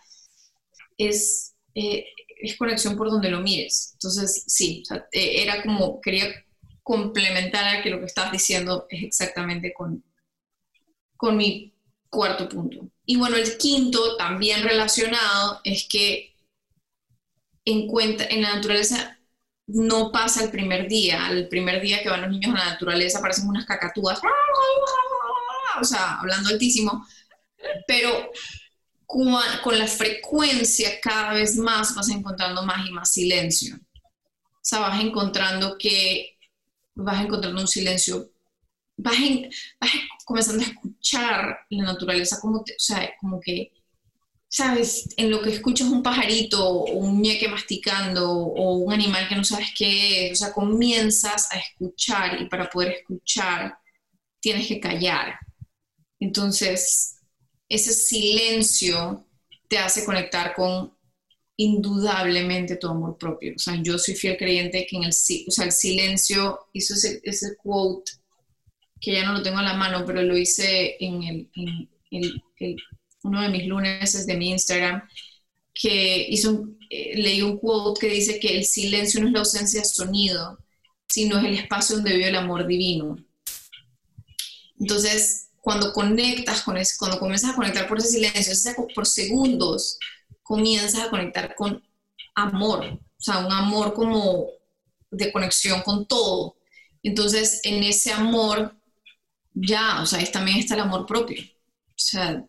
S2: es, eh, es conexión por donde lo mires. Entonces, sí, eh, era como, quería complementar a que lo que estás diciendo es exactamente con, con mi cuarto punto. Y bueno, el quinto, también relacionado, es que en, cuenta, en la naturaleza no pasa el primer día. El primer día que van los niños a la naturaleza aparecen unas cacatúas, o sea, hablando altísimo, pero con, con la frecuencia cada vez más vas encontrando más y más silencio. O sea, vas encontrando que vas encontrando un silencio, vas, vas comenzando a escuchar la naturaleza, como, o sea, como que ¿sabes? En lo que escuchas un pajarito o un ñeque masticando o un animal que no sabes qué es, o sea, comienzas a escuchar y para poder escuchar tienes que callar. Entonces, ese silencio te hace conectar con indudablemente tu amor propio. O sea, yo soy fiel creyente que en el, silencio, hizo ese, ese quote que ya no lo tengo en la mano, pero lo hice en, el, uno de mis lunes de mi Instagram, que hizo eh, leí un quote que dice que el silencio no es la ausencia de sonido, sino es el espacio donde vive el amor divino. Entonces, cuando conectas con eso, cuando comienzas a conectar por ese silencio, por segundos, comienzas a conectar con amor, o sea, un amor como de conexión con todo. Entonces, en ese amor, ya, o sea, también está el amor propio. O sea,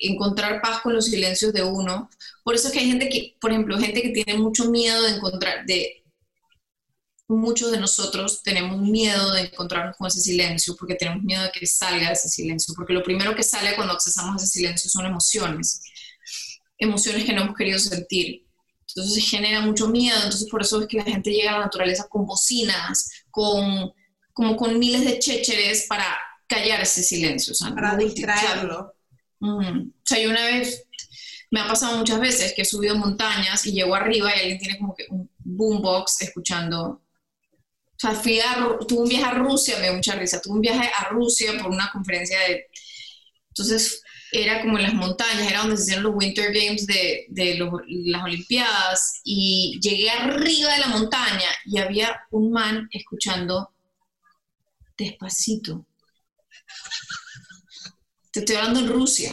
S2: encontrar paz con los silencios de uno. Por eso es que hay gente que, por ejemplo, gente que tiene mucho miedo de encontrar, de muchos de nosotros tenemos miedo de encontrarnos con ese silencio porque tenemos miedo de que salga ese silencio, porque lo primero que sale cuando accesamos ese silencio son emociones, emociones que no hemos querido sentir. Entonces genera mucho miedo, entonces por eso es que la gente llega a la naturaleza con bocinas, con como con miles de chécheres para callar ese silencio.
S1: para distraerlo.
S2: O sea, yo una vez, me ha pasado muchas veces que he subido montañas y llego arriba y alguien tiene como que un boombox escuchando o sea, fui a, tuve un viaje a Rusia, me dio mucha risa, tuve un viaje a Rusia por una conferencia de... Entonces, era como en las montañas, era donde se hicieron los Winter Games de, de las Olimpiadas, y llegué arriba de la montaña y había un man escuchando despacito. Te estoy hablando en Rusia.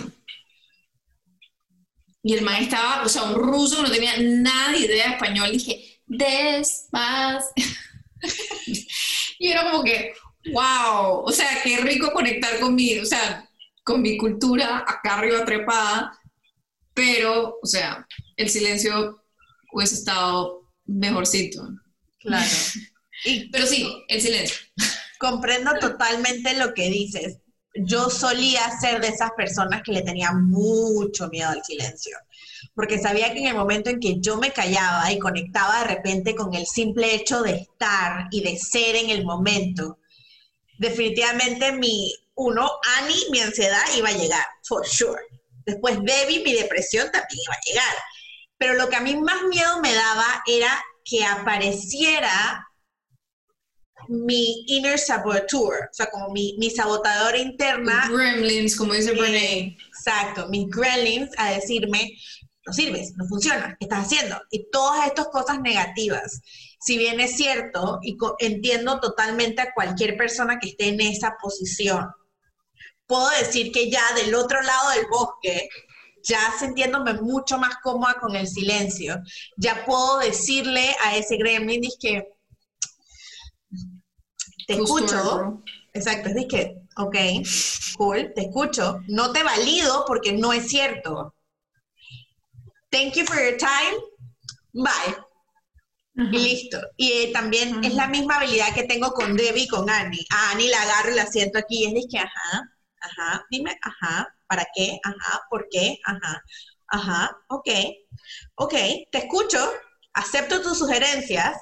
S2: Y el man estaba, o sea, un ruso, no tenía nada de idea de español. dije, despacito. y era como que, wow, o sea, qué rico conectar con mi, o sea, con mi cultura acá arriba trepada, pero, o sea, el silencio hubiese estado mejorcito.
S1: Claro.
S2: pero sí, el silencio.
S1: Comprendo totalmente lo que dices. Yo solía ser de esas personas que le tenía mucho miedo al silencio porque sabía que en el momento en que yo me callaba y conectaba de repente con el simple hecho de estar y de ser en el momento, definitivamente mi, uno, Annie, mi ansiedad iba a llegar, for sure. Después Debbie, mi depresión también iba a llegar. Pero lo que a mí más miedo me daba era que apareciera mi inner saboteur, o sea, como mi, mi sabotadora interna.
S2: Gremlins, como dice Brené.
S1: Exacto, mis gremlins a decirme, no sirves, no funciona, ¿qué estás haciendo? Y todas estas cosas negativas. Si bien es cierto, y entiendo totalmente a cualquier persona que esté en esa posición, puedo decir que ya del otro lado del bosque, ya sintiéndome mucho más cómoda con el silencio, ya puedo decirle a ese gremlin, que te escucho, exacto, es que, ok, cool, te escucho, no te valido porque no es cierto, thank you for your time, bye. Y listo. Y eh, también es la misma habilidad que tengo con Debbie y con Annie. A Annie la agarro y la siento aquí y es de que, ajá, ajá, dime, ajá, ¿para qué? Ajá, ¿por qué? Ajá, ajá, ok, ok, te escucho, acepto tus sugerencias,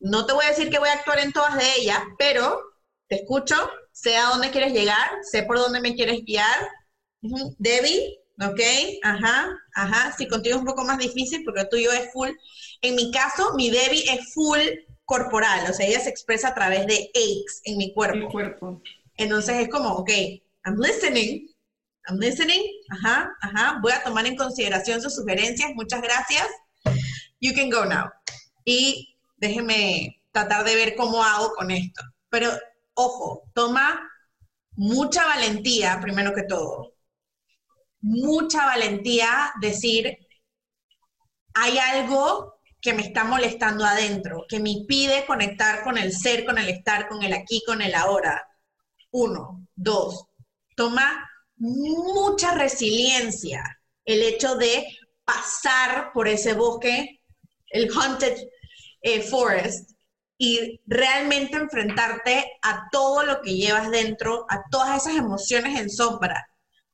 S1: no te voy a decir que voy a actuar en todas de ellas, pero te escucho, sé a dónde quieres llegar, sé por dónde me quieres guiar. Debbie, ¿ok? Ajá, ajá. Si contigo es un poco más difícil porque el tuyo es full. En mi caso, mi Debbie es full corporal, o sea, ella se expresa a través de aches en mi cuerpo.
S2: Mi cuerpo.
S1: Entonces es como, ok, I'm listening, I'm listening, ajá, ajá. Voy a tomar en consideración sus sugerencias, muchas gracias. You can go now. Y déjeme tratar de ver cómo hago con esto. Pero, ojo, toma mucha valentía, primero que todo, mucha valentía decir, hay algo que me está molestando adentro, que me pide conectar con el ser, con el estar, con el aquí, con el ahora. Uno, dos, toma mucha resiliencia el hecho de pasar por ese bosque, el haunted eh, forest, y realmente enfrentarte a todo lo que llevas dentro, a todas esas emociones en sombra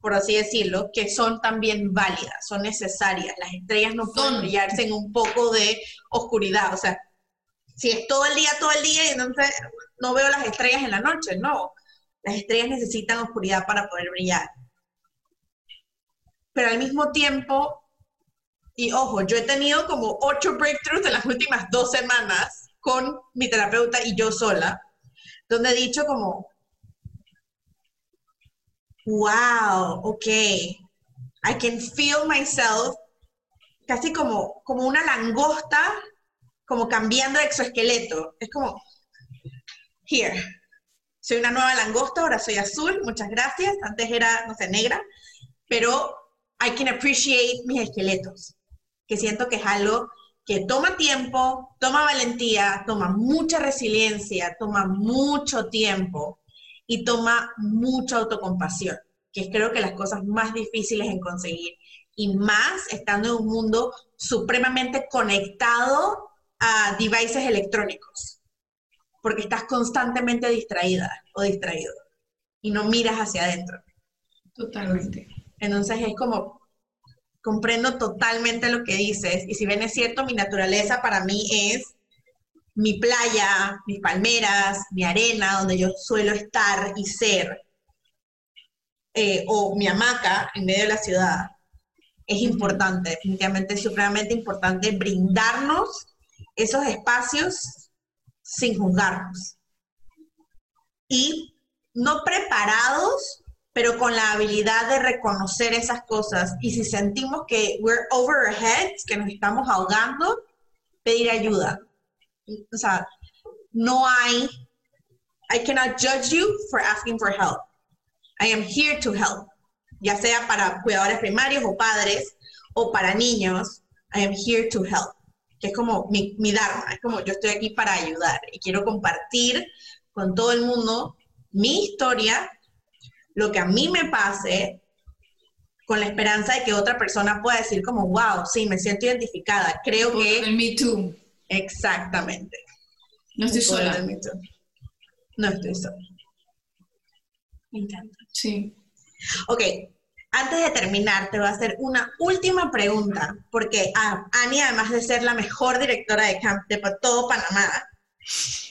S1: por así decirlo, que son también válidas, son necesarias. Las estrellas no pueden brillarse en un poco de oscuridad. O sea, si es todo el día, todo el día, y entonces no veo las estrellas en la noche, no. Las estrellas necesitan oscuridad para poder brillar. Pero al mismo tiempo, y ojo, yo he tenido como ocho breakthroughs en las últimas dos semanas con mi terapeuta y yo sola, donde he dicho como, wow, ok, I can feel myself casi como, como una langosta, como cambiando de exoesqueleto. Es como, here, soy una nueva langosta, ahora soy azul, muchas gracias. Antes era, no sé, negra, pero I can appreciate mis esqueletos, que siento que es algo que toma tiempo, toma valentía, toma mucha resiliencia, toma mucho tiempo y toma mucha autocompasión, que es creo que las cosas más difíciles en conseguir y más estando en un mundo supremamente conectado a devices electrónicos, porque estás constantemente distraída o distraído y no miras hacia adentro.
S2: Totalmente.
S1: Entonces es como, comprendo totalmente lo que dices y si bien es cierto, mi naturaleza para mí es mi playa, mis palmeras, mi arena, donde yo suelo estar y ser, eh, o mi hamaca en medio de la ciudad, es importante, definitivamente es supremamente importante brindarnos esos espacios sin juzgarnos. Y no preparados, pero con la habilidad de reconocer esas cosas. Y si sentimos que we're over our heads, que nos estamos ahogando, pedir ayuda o sea, no hay, I cannot judge you for asking for help. I am here to help, ya sea para cuidadores primarios o padres o para niños, I am here to help, que es como mi, mi dharma, es como yo estoy aquí para ayudar y quiero compartir con todo el mundo mi historia, lo que a mí me pase, con la esperanza de que otra persona pueda decir como, wow, sí, me siento identificada. Creo que...
S2: Me too.
S1: Exactamente.
S2: No estoy sola.
S1: No estoy sola. Me encanta.
S2: Sí.
S1: Ok, antes de terminar, te voy a hacer una última pregunta, porque ah, Ani, además de ser la mejor directora de camp de todo Panamá,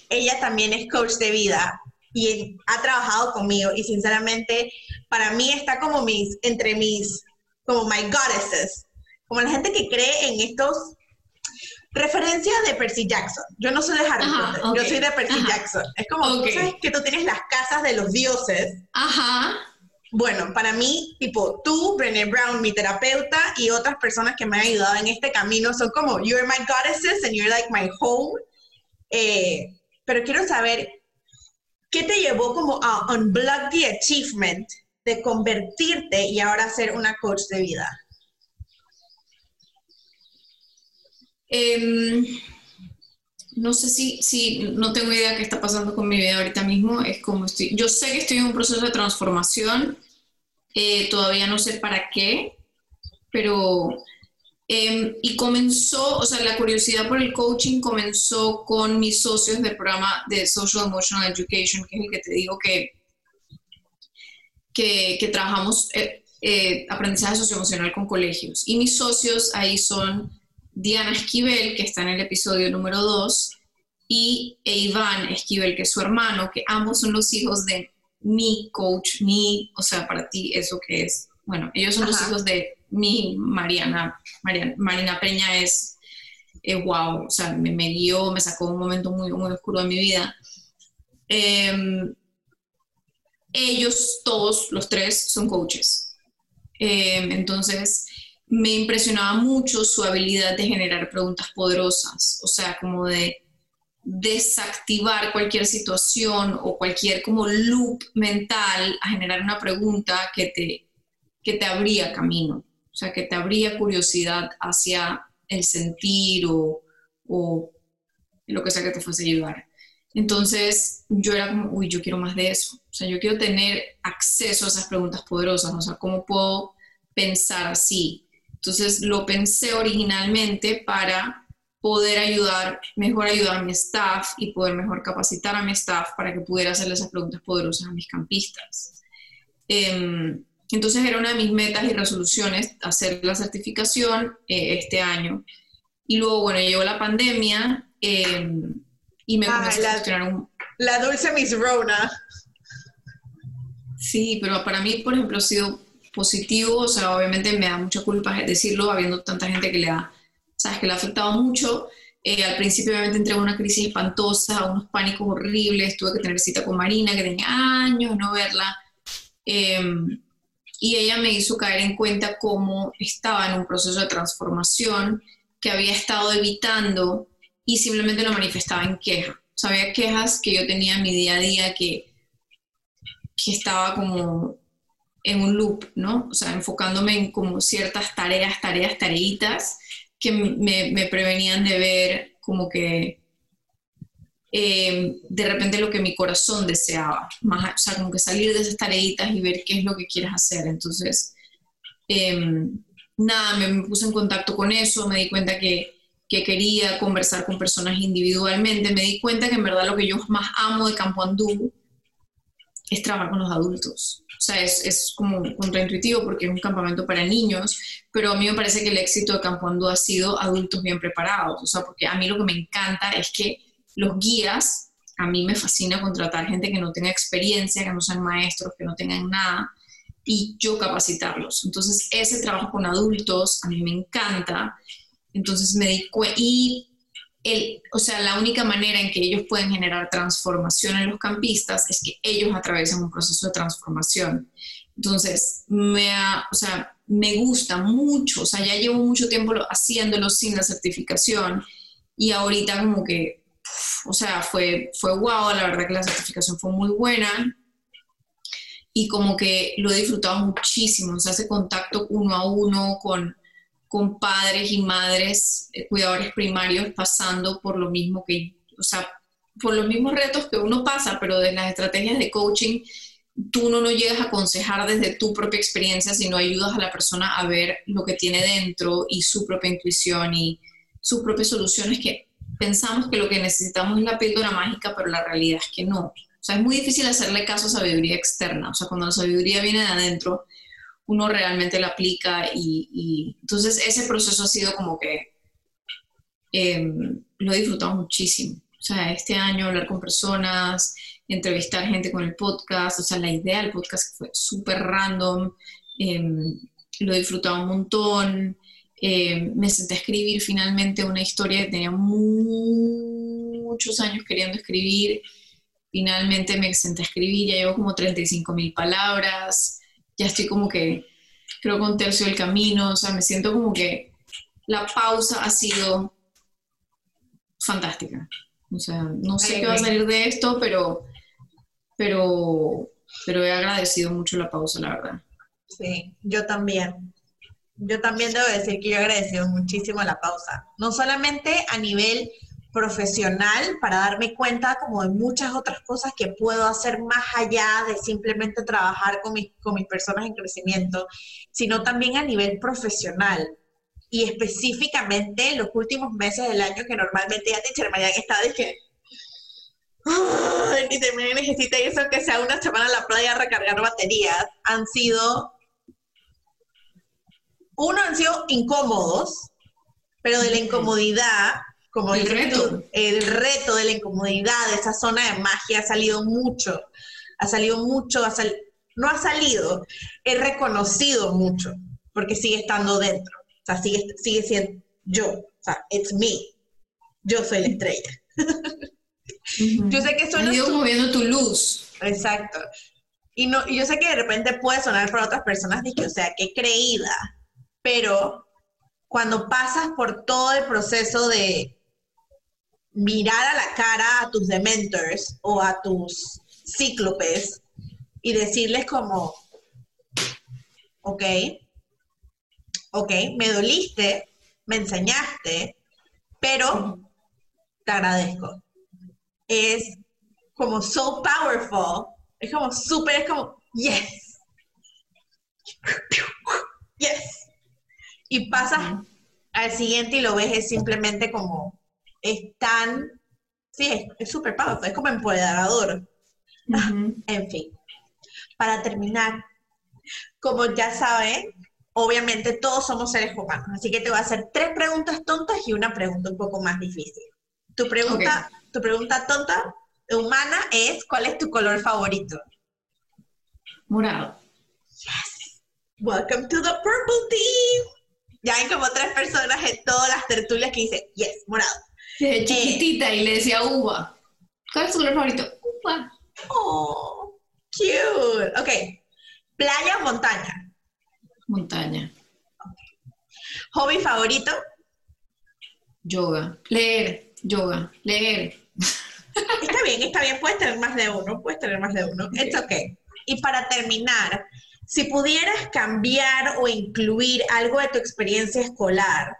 S1: ella también es coach de vida y ha trabajado conmigo y sinceramente para mí está como mis, entre mis, como my goddesses, como la gente que cree en estos Referencia de Percy Jackson. Yo no soy de Harry Potter, yo soy de Percy Jackson. Es como, que tú tienes las casas de los dioses.
S2: Ajá.
S1: Bueno, para mí, tipo, tú, Brené Brown, mi terapeuta y otras personas que me han ayudado en este camino son como, you're my goddesses and you're like my home. Eh, pero quiero saber, ¿qué te llevó como a unblock the achievement de convertirte y ahora ser una coach de vida?
S2: Em, no sé si, si, no tengo idea qué está pasando con mi vida ahorita mismo. Es como estoy, yo sé que estoy en un proceso de transformación, eh, todavía no sé para qué, pero, em, y comenzó, o sea, la curiosidad por el coaching comenzó con mis socios del programa de Social Emotional Education, que es el que te digo que, que, trabajamos eh, eh, aprendizaje socioemocional con colegios. Y mis socios ahí son Diana Esquivel, que está en el episodio número 2, y Iván Esquivel, que es su hermano, que ambos son los hijos de mi coach, mi, o sea, para ti eso que es, bueno, ellos son los hijos de mi Mariana, Mariana Marina Peña es, wow, o sea, me, me, guió, me sacó un momento muy, muy oscuro de mi vida. Em, ellos, todos los tres, son coaches. Em, entonces, me impresionaba mucho su habilidad de generar preguntas poderosas, o sea, como de desactivar cualquier situación o cualquier como loop mental a generar una pregunta que te, que te abría camino, o sea, que te abría curiosidad hacia el sentir o, o lo que sea que te fuese a ayudar. Entonces yo era como, uy, yo quiero más de eso, o sea, yo quiero tener acceso a esas preguntas poderosas, o sea, ¿cómo puedo pensar así? Entonces lo pensé originalmente para poder ayudar, mejor ayudar a mi staff y poder mejor capacitar a mi staff para que pudiera hacerle esas preguntas poderosas a mis campistas. Em, entonces era una de mis metas y resoluciones hacer la certificación eh, este año. Y luego, bueno, llegó la pandemia em, y me
S1: comencé a gestionar un... La dulce Miss Rona.
S2: Sí, pero para mí, por ejemplo, ha sido positivo, o sea, obviamente me da mucha culpa decirlo, habiendo tanta gente que le ha, sabes, que le ha afectado mucho. Eh, al principio obviamente entré en una crisis espantosa, unos pánicos horribles, tuve que tener cita con Marina, que tenía años no verla. Em, y ella me hizo caer en cuenta cómo estaba en un proceso de transformación que había estado evitando y simplemente lo manifestaba en queja. O sea, había quejas que yo tenía en mi día a día que, que estaba como en un loop, ¿no? O sea, enfocándome en como ciertas tareas, tareas, tareitas que me, me prevenían de ver como que eh, de repente lo que mi corazón deseaba, más, o sea, como que salir de esas tareitas y ver qué es lo que quieres hacer. Entonces, em, nada, me, puse en contacto con eso, me di cuenta que, que, quería conversar con personas individualmente, me di cuenta que en verdad lo que yo más amo de Campo Andú es trabajar con los adultos. O sea, es, es, como contraintuitivo porque es un campamento para niños, pero a mí me parece que el éxito de Campo Andú ha sido adultos bien preparados. O sea, porque a mí lo que me encanta es que los guías, a mí me fascina contratar gente que no tenga experiencia, que no sean maestros, que no tengan nada, y yo capacitarlos. Entonces, ese trabajo con adultos a mí me encanta. Entonces, me di y el, o sea, la única manera en que ellos pueden generar transformación en los campistas es que ellos atraviesen un proceso de transformación. Entonces, me, o sea, me gusta mucho, o sea, ya llevo mucho tiempo haciéndolo sin la certificación y ahorita como que, o sea, fue, fue wow, la verdad que la certificación fue muy buena y como que lo he disfrutado muchísimo, o sea, ese contacto uno a uno con, con padres y madres, eh, cuidadores primarios pasando por lo mismo que, o sea, por los mismos retos que uno pasa, pero de las estrategias de coaching, tú no, no llegas a aconsejar desde tu propia experiencia, sino ayudas a la persona a ver lo que tiene dentro y su propia intuición y sus propias soluciones que pensamos que lo que necesitamos es la píldora mágica, pero la realidad es que no. O sea, es muy difícil hacerle caso a sabiduría externa. O sea, cuando la sabiduría viene de adentro, uno realmente la aplica y, entonces ese proceso ha sido como que em, lo he disfrutado muchísimo. O sea, este año hablar con personas, entrevistar gente con el podcast, o sea, la idea del podcast fue súper random, em, lo he disfrutado un montón. Eh, me senté a escribir finalmente una historia que tenía muchos años queriendo escribir. Finalmente me senté a escribir, ya llevo como 35 mil palabras, ya estoy como que, creo que un tercio del camino, o sea, me siento como que la pausa ha sido fantástica. O sea, no sé qué va a salir de esto, pero, pero, pero he agradecido mucho la pausa, la verdad.
S1: Sí, yo también yo también debo decir que yo he agradecido muchísimo la pausa, no solamente a nivel profesional para darme cuenta como de muchas otras cosas que puedo hacer más allá de simplemente trabajar con mis, con mis personas en crecimiento, sino también a nivel profesional. Y específicamente en los últimos meses del año que normalmente ya te Marian está de que ni también necesita eso que sea una semana a la playa a recargar baterías, han sido uno han sido incómodos, pero de la incomodidad, como el reto. el reto de la incomodidad, de esa zona de magia ha salido mucho, ha salido mucho, no ha salido, he reconocido mucho, porque sigue estando dentro, o sea, sigue, sigue siendo yo, o sea, it's me, yo soy la estrella.
S2: Yo sé que es moviendo tu luz.
S1: Exacto. Y, no, y yo sé que de repente puede sonar para otras personas, dije, o sea, qué creída, pero cuando pasas por todo el proceso de mirar a la cara a tus dementors o a tus cíclopes y decirles como, ok, ok, me doliste, me enseñaste, pero te agradezco. Es como so powerful, es como súper, es como, yes, yes. Y pasas al siguiente y lo ves es simplemente como, es tan, sí, es súper powerful, es como empoderador. En fin, para terminar, Como ya saben, obviamente todos somos seres humanos, así que te voy a hacer tres preguntas tontas y una pregunta un poco más difícil. Tu pregunta, tu pregunta tonta humana es, ¿cuál es tu color favorito?
S2: Morado.
S1: Yes. Welcome to the purple team. Ya hay como tres personas en todas las tertulias que dicen, yes, morado.
S2: Desde chiquitita y le decía uva. ¿Cuál es tu color favorito? Uva.
S1: Oh, cute. Ok. ¿Playa o montaña?
S2: Montaña.
S1: ¿Hobby favorito?
S2: Yoga. Leer. Yoga. Leer.
S1: Está bien, está bien. Puedes tener más de uno. Puedes tener más de uno. It's okay. Y para terminar, si pudieras cambiar o incluir algo de tu experiencia escolar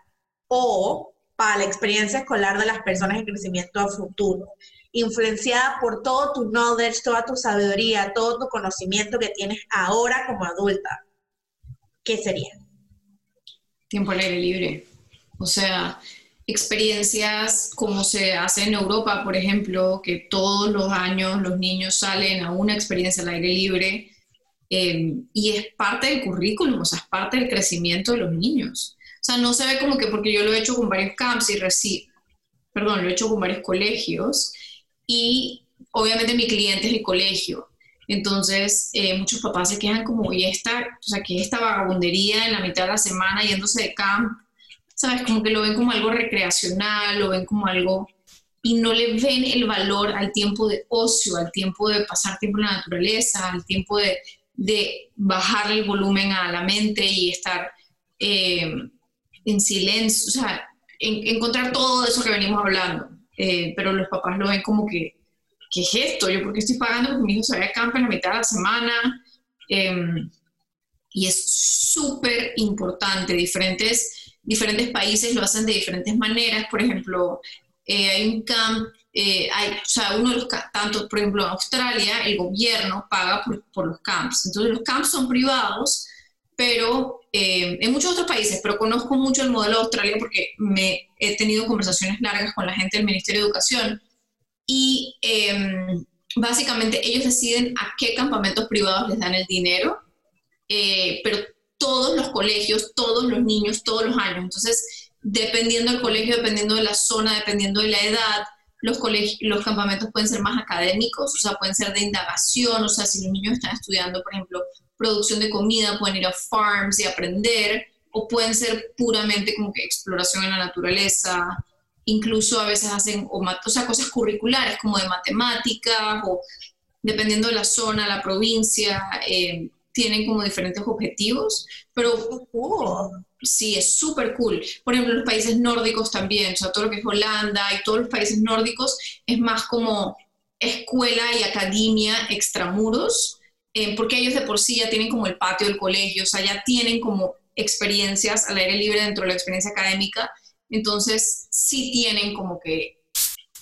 S1: o para la experiencia escolar de las personas en crecimiento a futuro, influenciada por todo tu knowledge, toda tu sabiduría, todo tu conocimiento que tienes ahora como adulta, ¿qué sería?
S2: Tiempo al aire libre. O sea, experiencias como se hace en Europa, por ejemplo, que todos los años los niños salen a una experiencia al aire libre eh, y es parte del currículum, o sea, es parte del crecimiento de los niños. Sea, no se ve como que porque yo lo he hecho con varios camps y recibo, perdón, lo he hecho con varios colegios y obviamente mi cliente es el colegio. Entonces, eh, muchos papás se quejan como, y esta, o sea, que esta vagabundería en la mitad de la semana yéndose de camp, ¿sabes? Como que lo ven como algo recreacional, lo ven como algo, y no le ven el valor al tiempo de ocio, al tiempo de pasar tiempo en la naturaleza, al tiempo de, de bajar el volumen a la mente y estar eh, en silencio, o sea, encontrar todo eso que venimos hablando. Eh, pero los papás lo ven como que, ¿qué es esto? ¿Yo por qué estoy pagando porque mi hijo se vaya a campo en la mitad de la semana? Em, y es súper importante, diferentes, diferentes países lo hacen de diferentes maneras, por ejemplo, eh, hay un camp, eh, hay, o sea, uno de los, tanto, por ejemplo, en Australia, el gobierno paga por, por los camps, entonces los camps son privados, pero eh, en muchos otros países, pero conozco mucho el modelo de Australia porque me he tenido conversaciones largas con la gente del Ministerio de Educación y em, básicamente ellos deciden a qué campamentos privados les dan el dinero, eh, pero todos los colegios, todos los niños, todos los años. Entonces, dependiendo del colegio, dependiendo de la zona, dependiendo de la edad, los, los campamentos pueden ser más académicos, o sea, pueden ser de indagación, o sea, si los niños están estudiando, por ejemplo, producción de comida, pueden ir a farms y aprender, o pueden ser puramente como que exploración en la naturaleza, incluso a veces hacen o, o sea, cosas curriculares como de matemáticas, o dependiendo de la zona, la provincia, eh, tienen como diferentes objetivos, pero sí, es súper cool. Por ejemplo, los países nórdicos también, o sea, todo lo que es Holanda y todos los países nórdicos es más como escuela y academia extramuros, eh, porque ellos de por sí ya tienen como el patio del colegio, o sea, ya tienen como experiencias al aire libre dentro de la experiencia académica, entonces sí tienen como que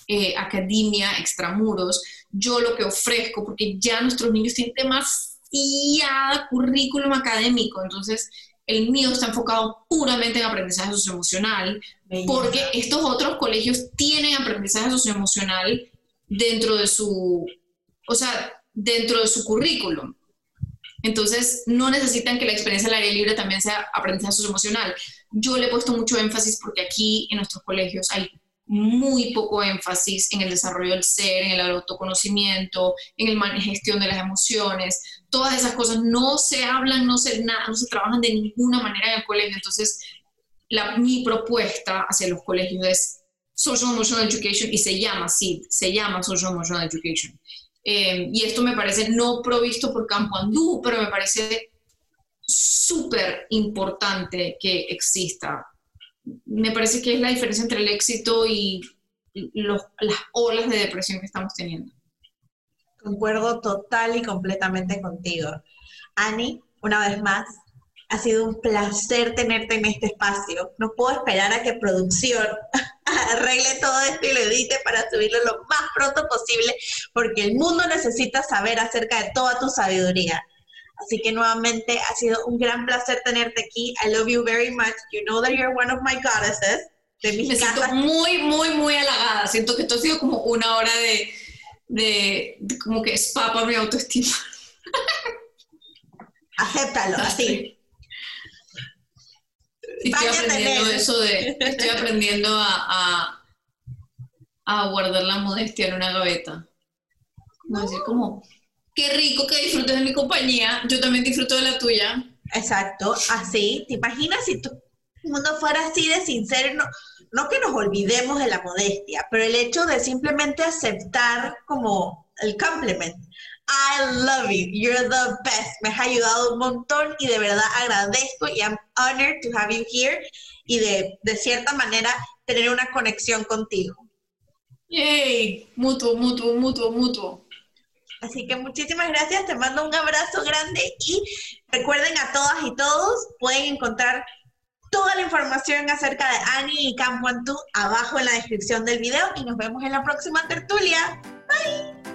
S2: eh, academia, extramuros. Yo lo que ofrezco, porque ya nuestros niños tienen demasiada currículum académico, entonces el mío está enfocado puramente en aprendizaje socioemocional, porque estos otros colegios tienen aprendizaje socioemocional dentro de su, o sea, dentro de su currículum. Entonces, no necesitan que la experiencia al aire libre también sea aprendizaje socioemocional. Yo le he puesto mucho énfasis porque aquí en nuestros colegios hay muy poco énfasis en el desarrollo del ser, en el autoconocimiento, en la gestión de las emociones. Todas esas cosas no se hablan, no se, no se trabajan de ninguna manera en el colegio. Entonces, la, mi propuesta hacia los colegios es Social Emotional Education y se llama así, se llama Social Emotional Education. Eh, y esto me parece no provisto por Campo Andú, pero me parece súper importante que exista. Me parece que es la diferencia entre el éxito y las olas de depresión que estamos teniendo.
S1: Concuerdo total y completamente contigo. Ani, una vez más, ha sido un placer tenerte en este espacio. No puedo esperar a que producción arregle todo esto y lo edite para subirlo lo más pronto posible, porque el mundo necesita saber acerca de toda tu sabiduría. Así que nuevamente ha sido un gran placer tenerte aquí. I love you very much. You know that you're one of my goddesses.
S2: De mis Me siento muy, muy, muy halagada. Siento que esto ha sido como una hora de, de, como que es papa mi autoestima.
S1: Acéptalo, así.
S2: Estoy aprendiendo eso de, estoy aprendiendo a, a, guardar la modestia en una gaveta. Como decir, como, qué rico que disfrutes de mi compañía, yo también disfruto de la tuya.
S1: Exacto, así. ¿Te imaginas si tu mundo fuera así de sincero? No, no que nos olvidemos de la modestia, pero el hecho de simplemente aceptar como el compliment. I love you, you're the best. Me has ayudado un montón y de verdad agradezco y I'm honored to have you here y de, de cierta manera tener una conexión contigo.
S2: Yay, mutuo, mutuo, mutuo, mutuo.
S1: Así que muchísimas gracias, te mando un abrazo grande y recuerden a todas y todos, pueden encontrar toda la información acerca de Annie y Camp One abajo en la descripción del video y nos vemos en la próxima tertulia. Bye.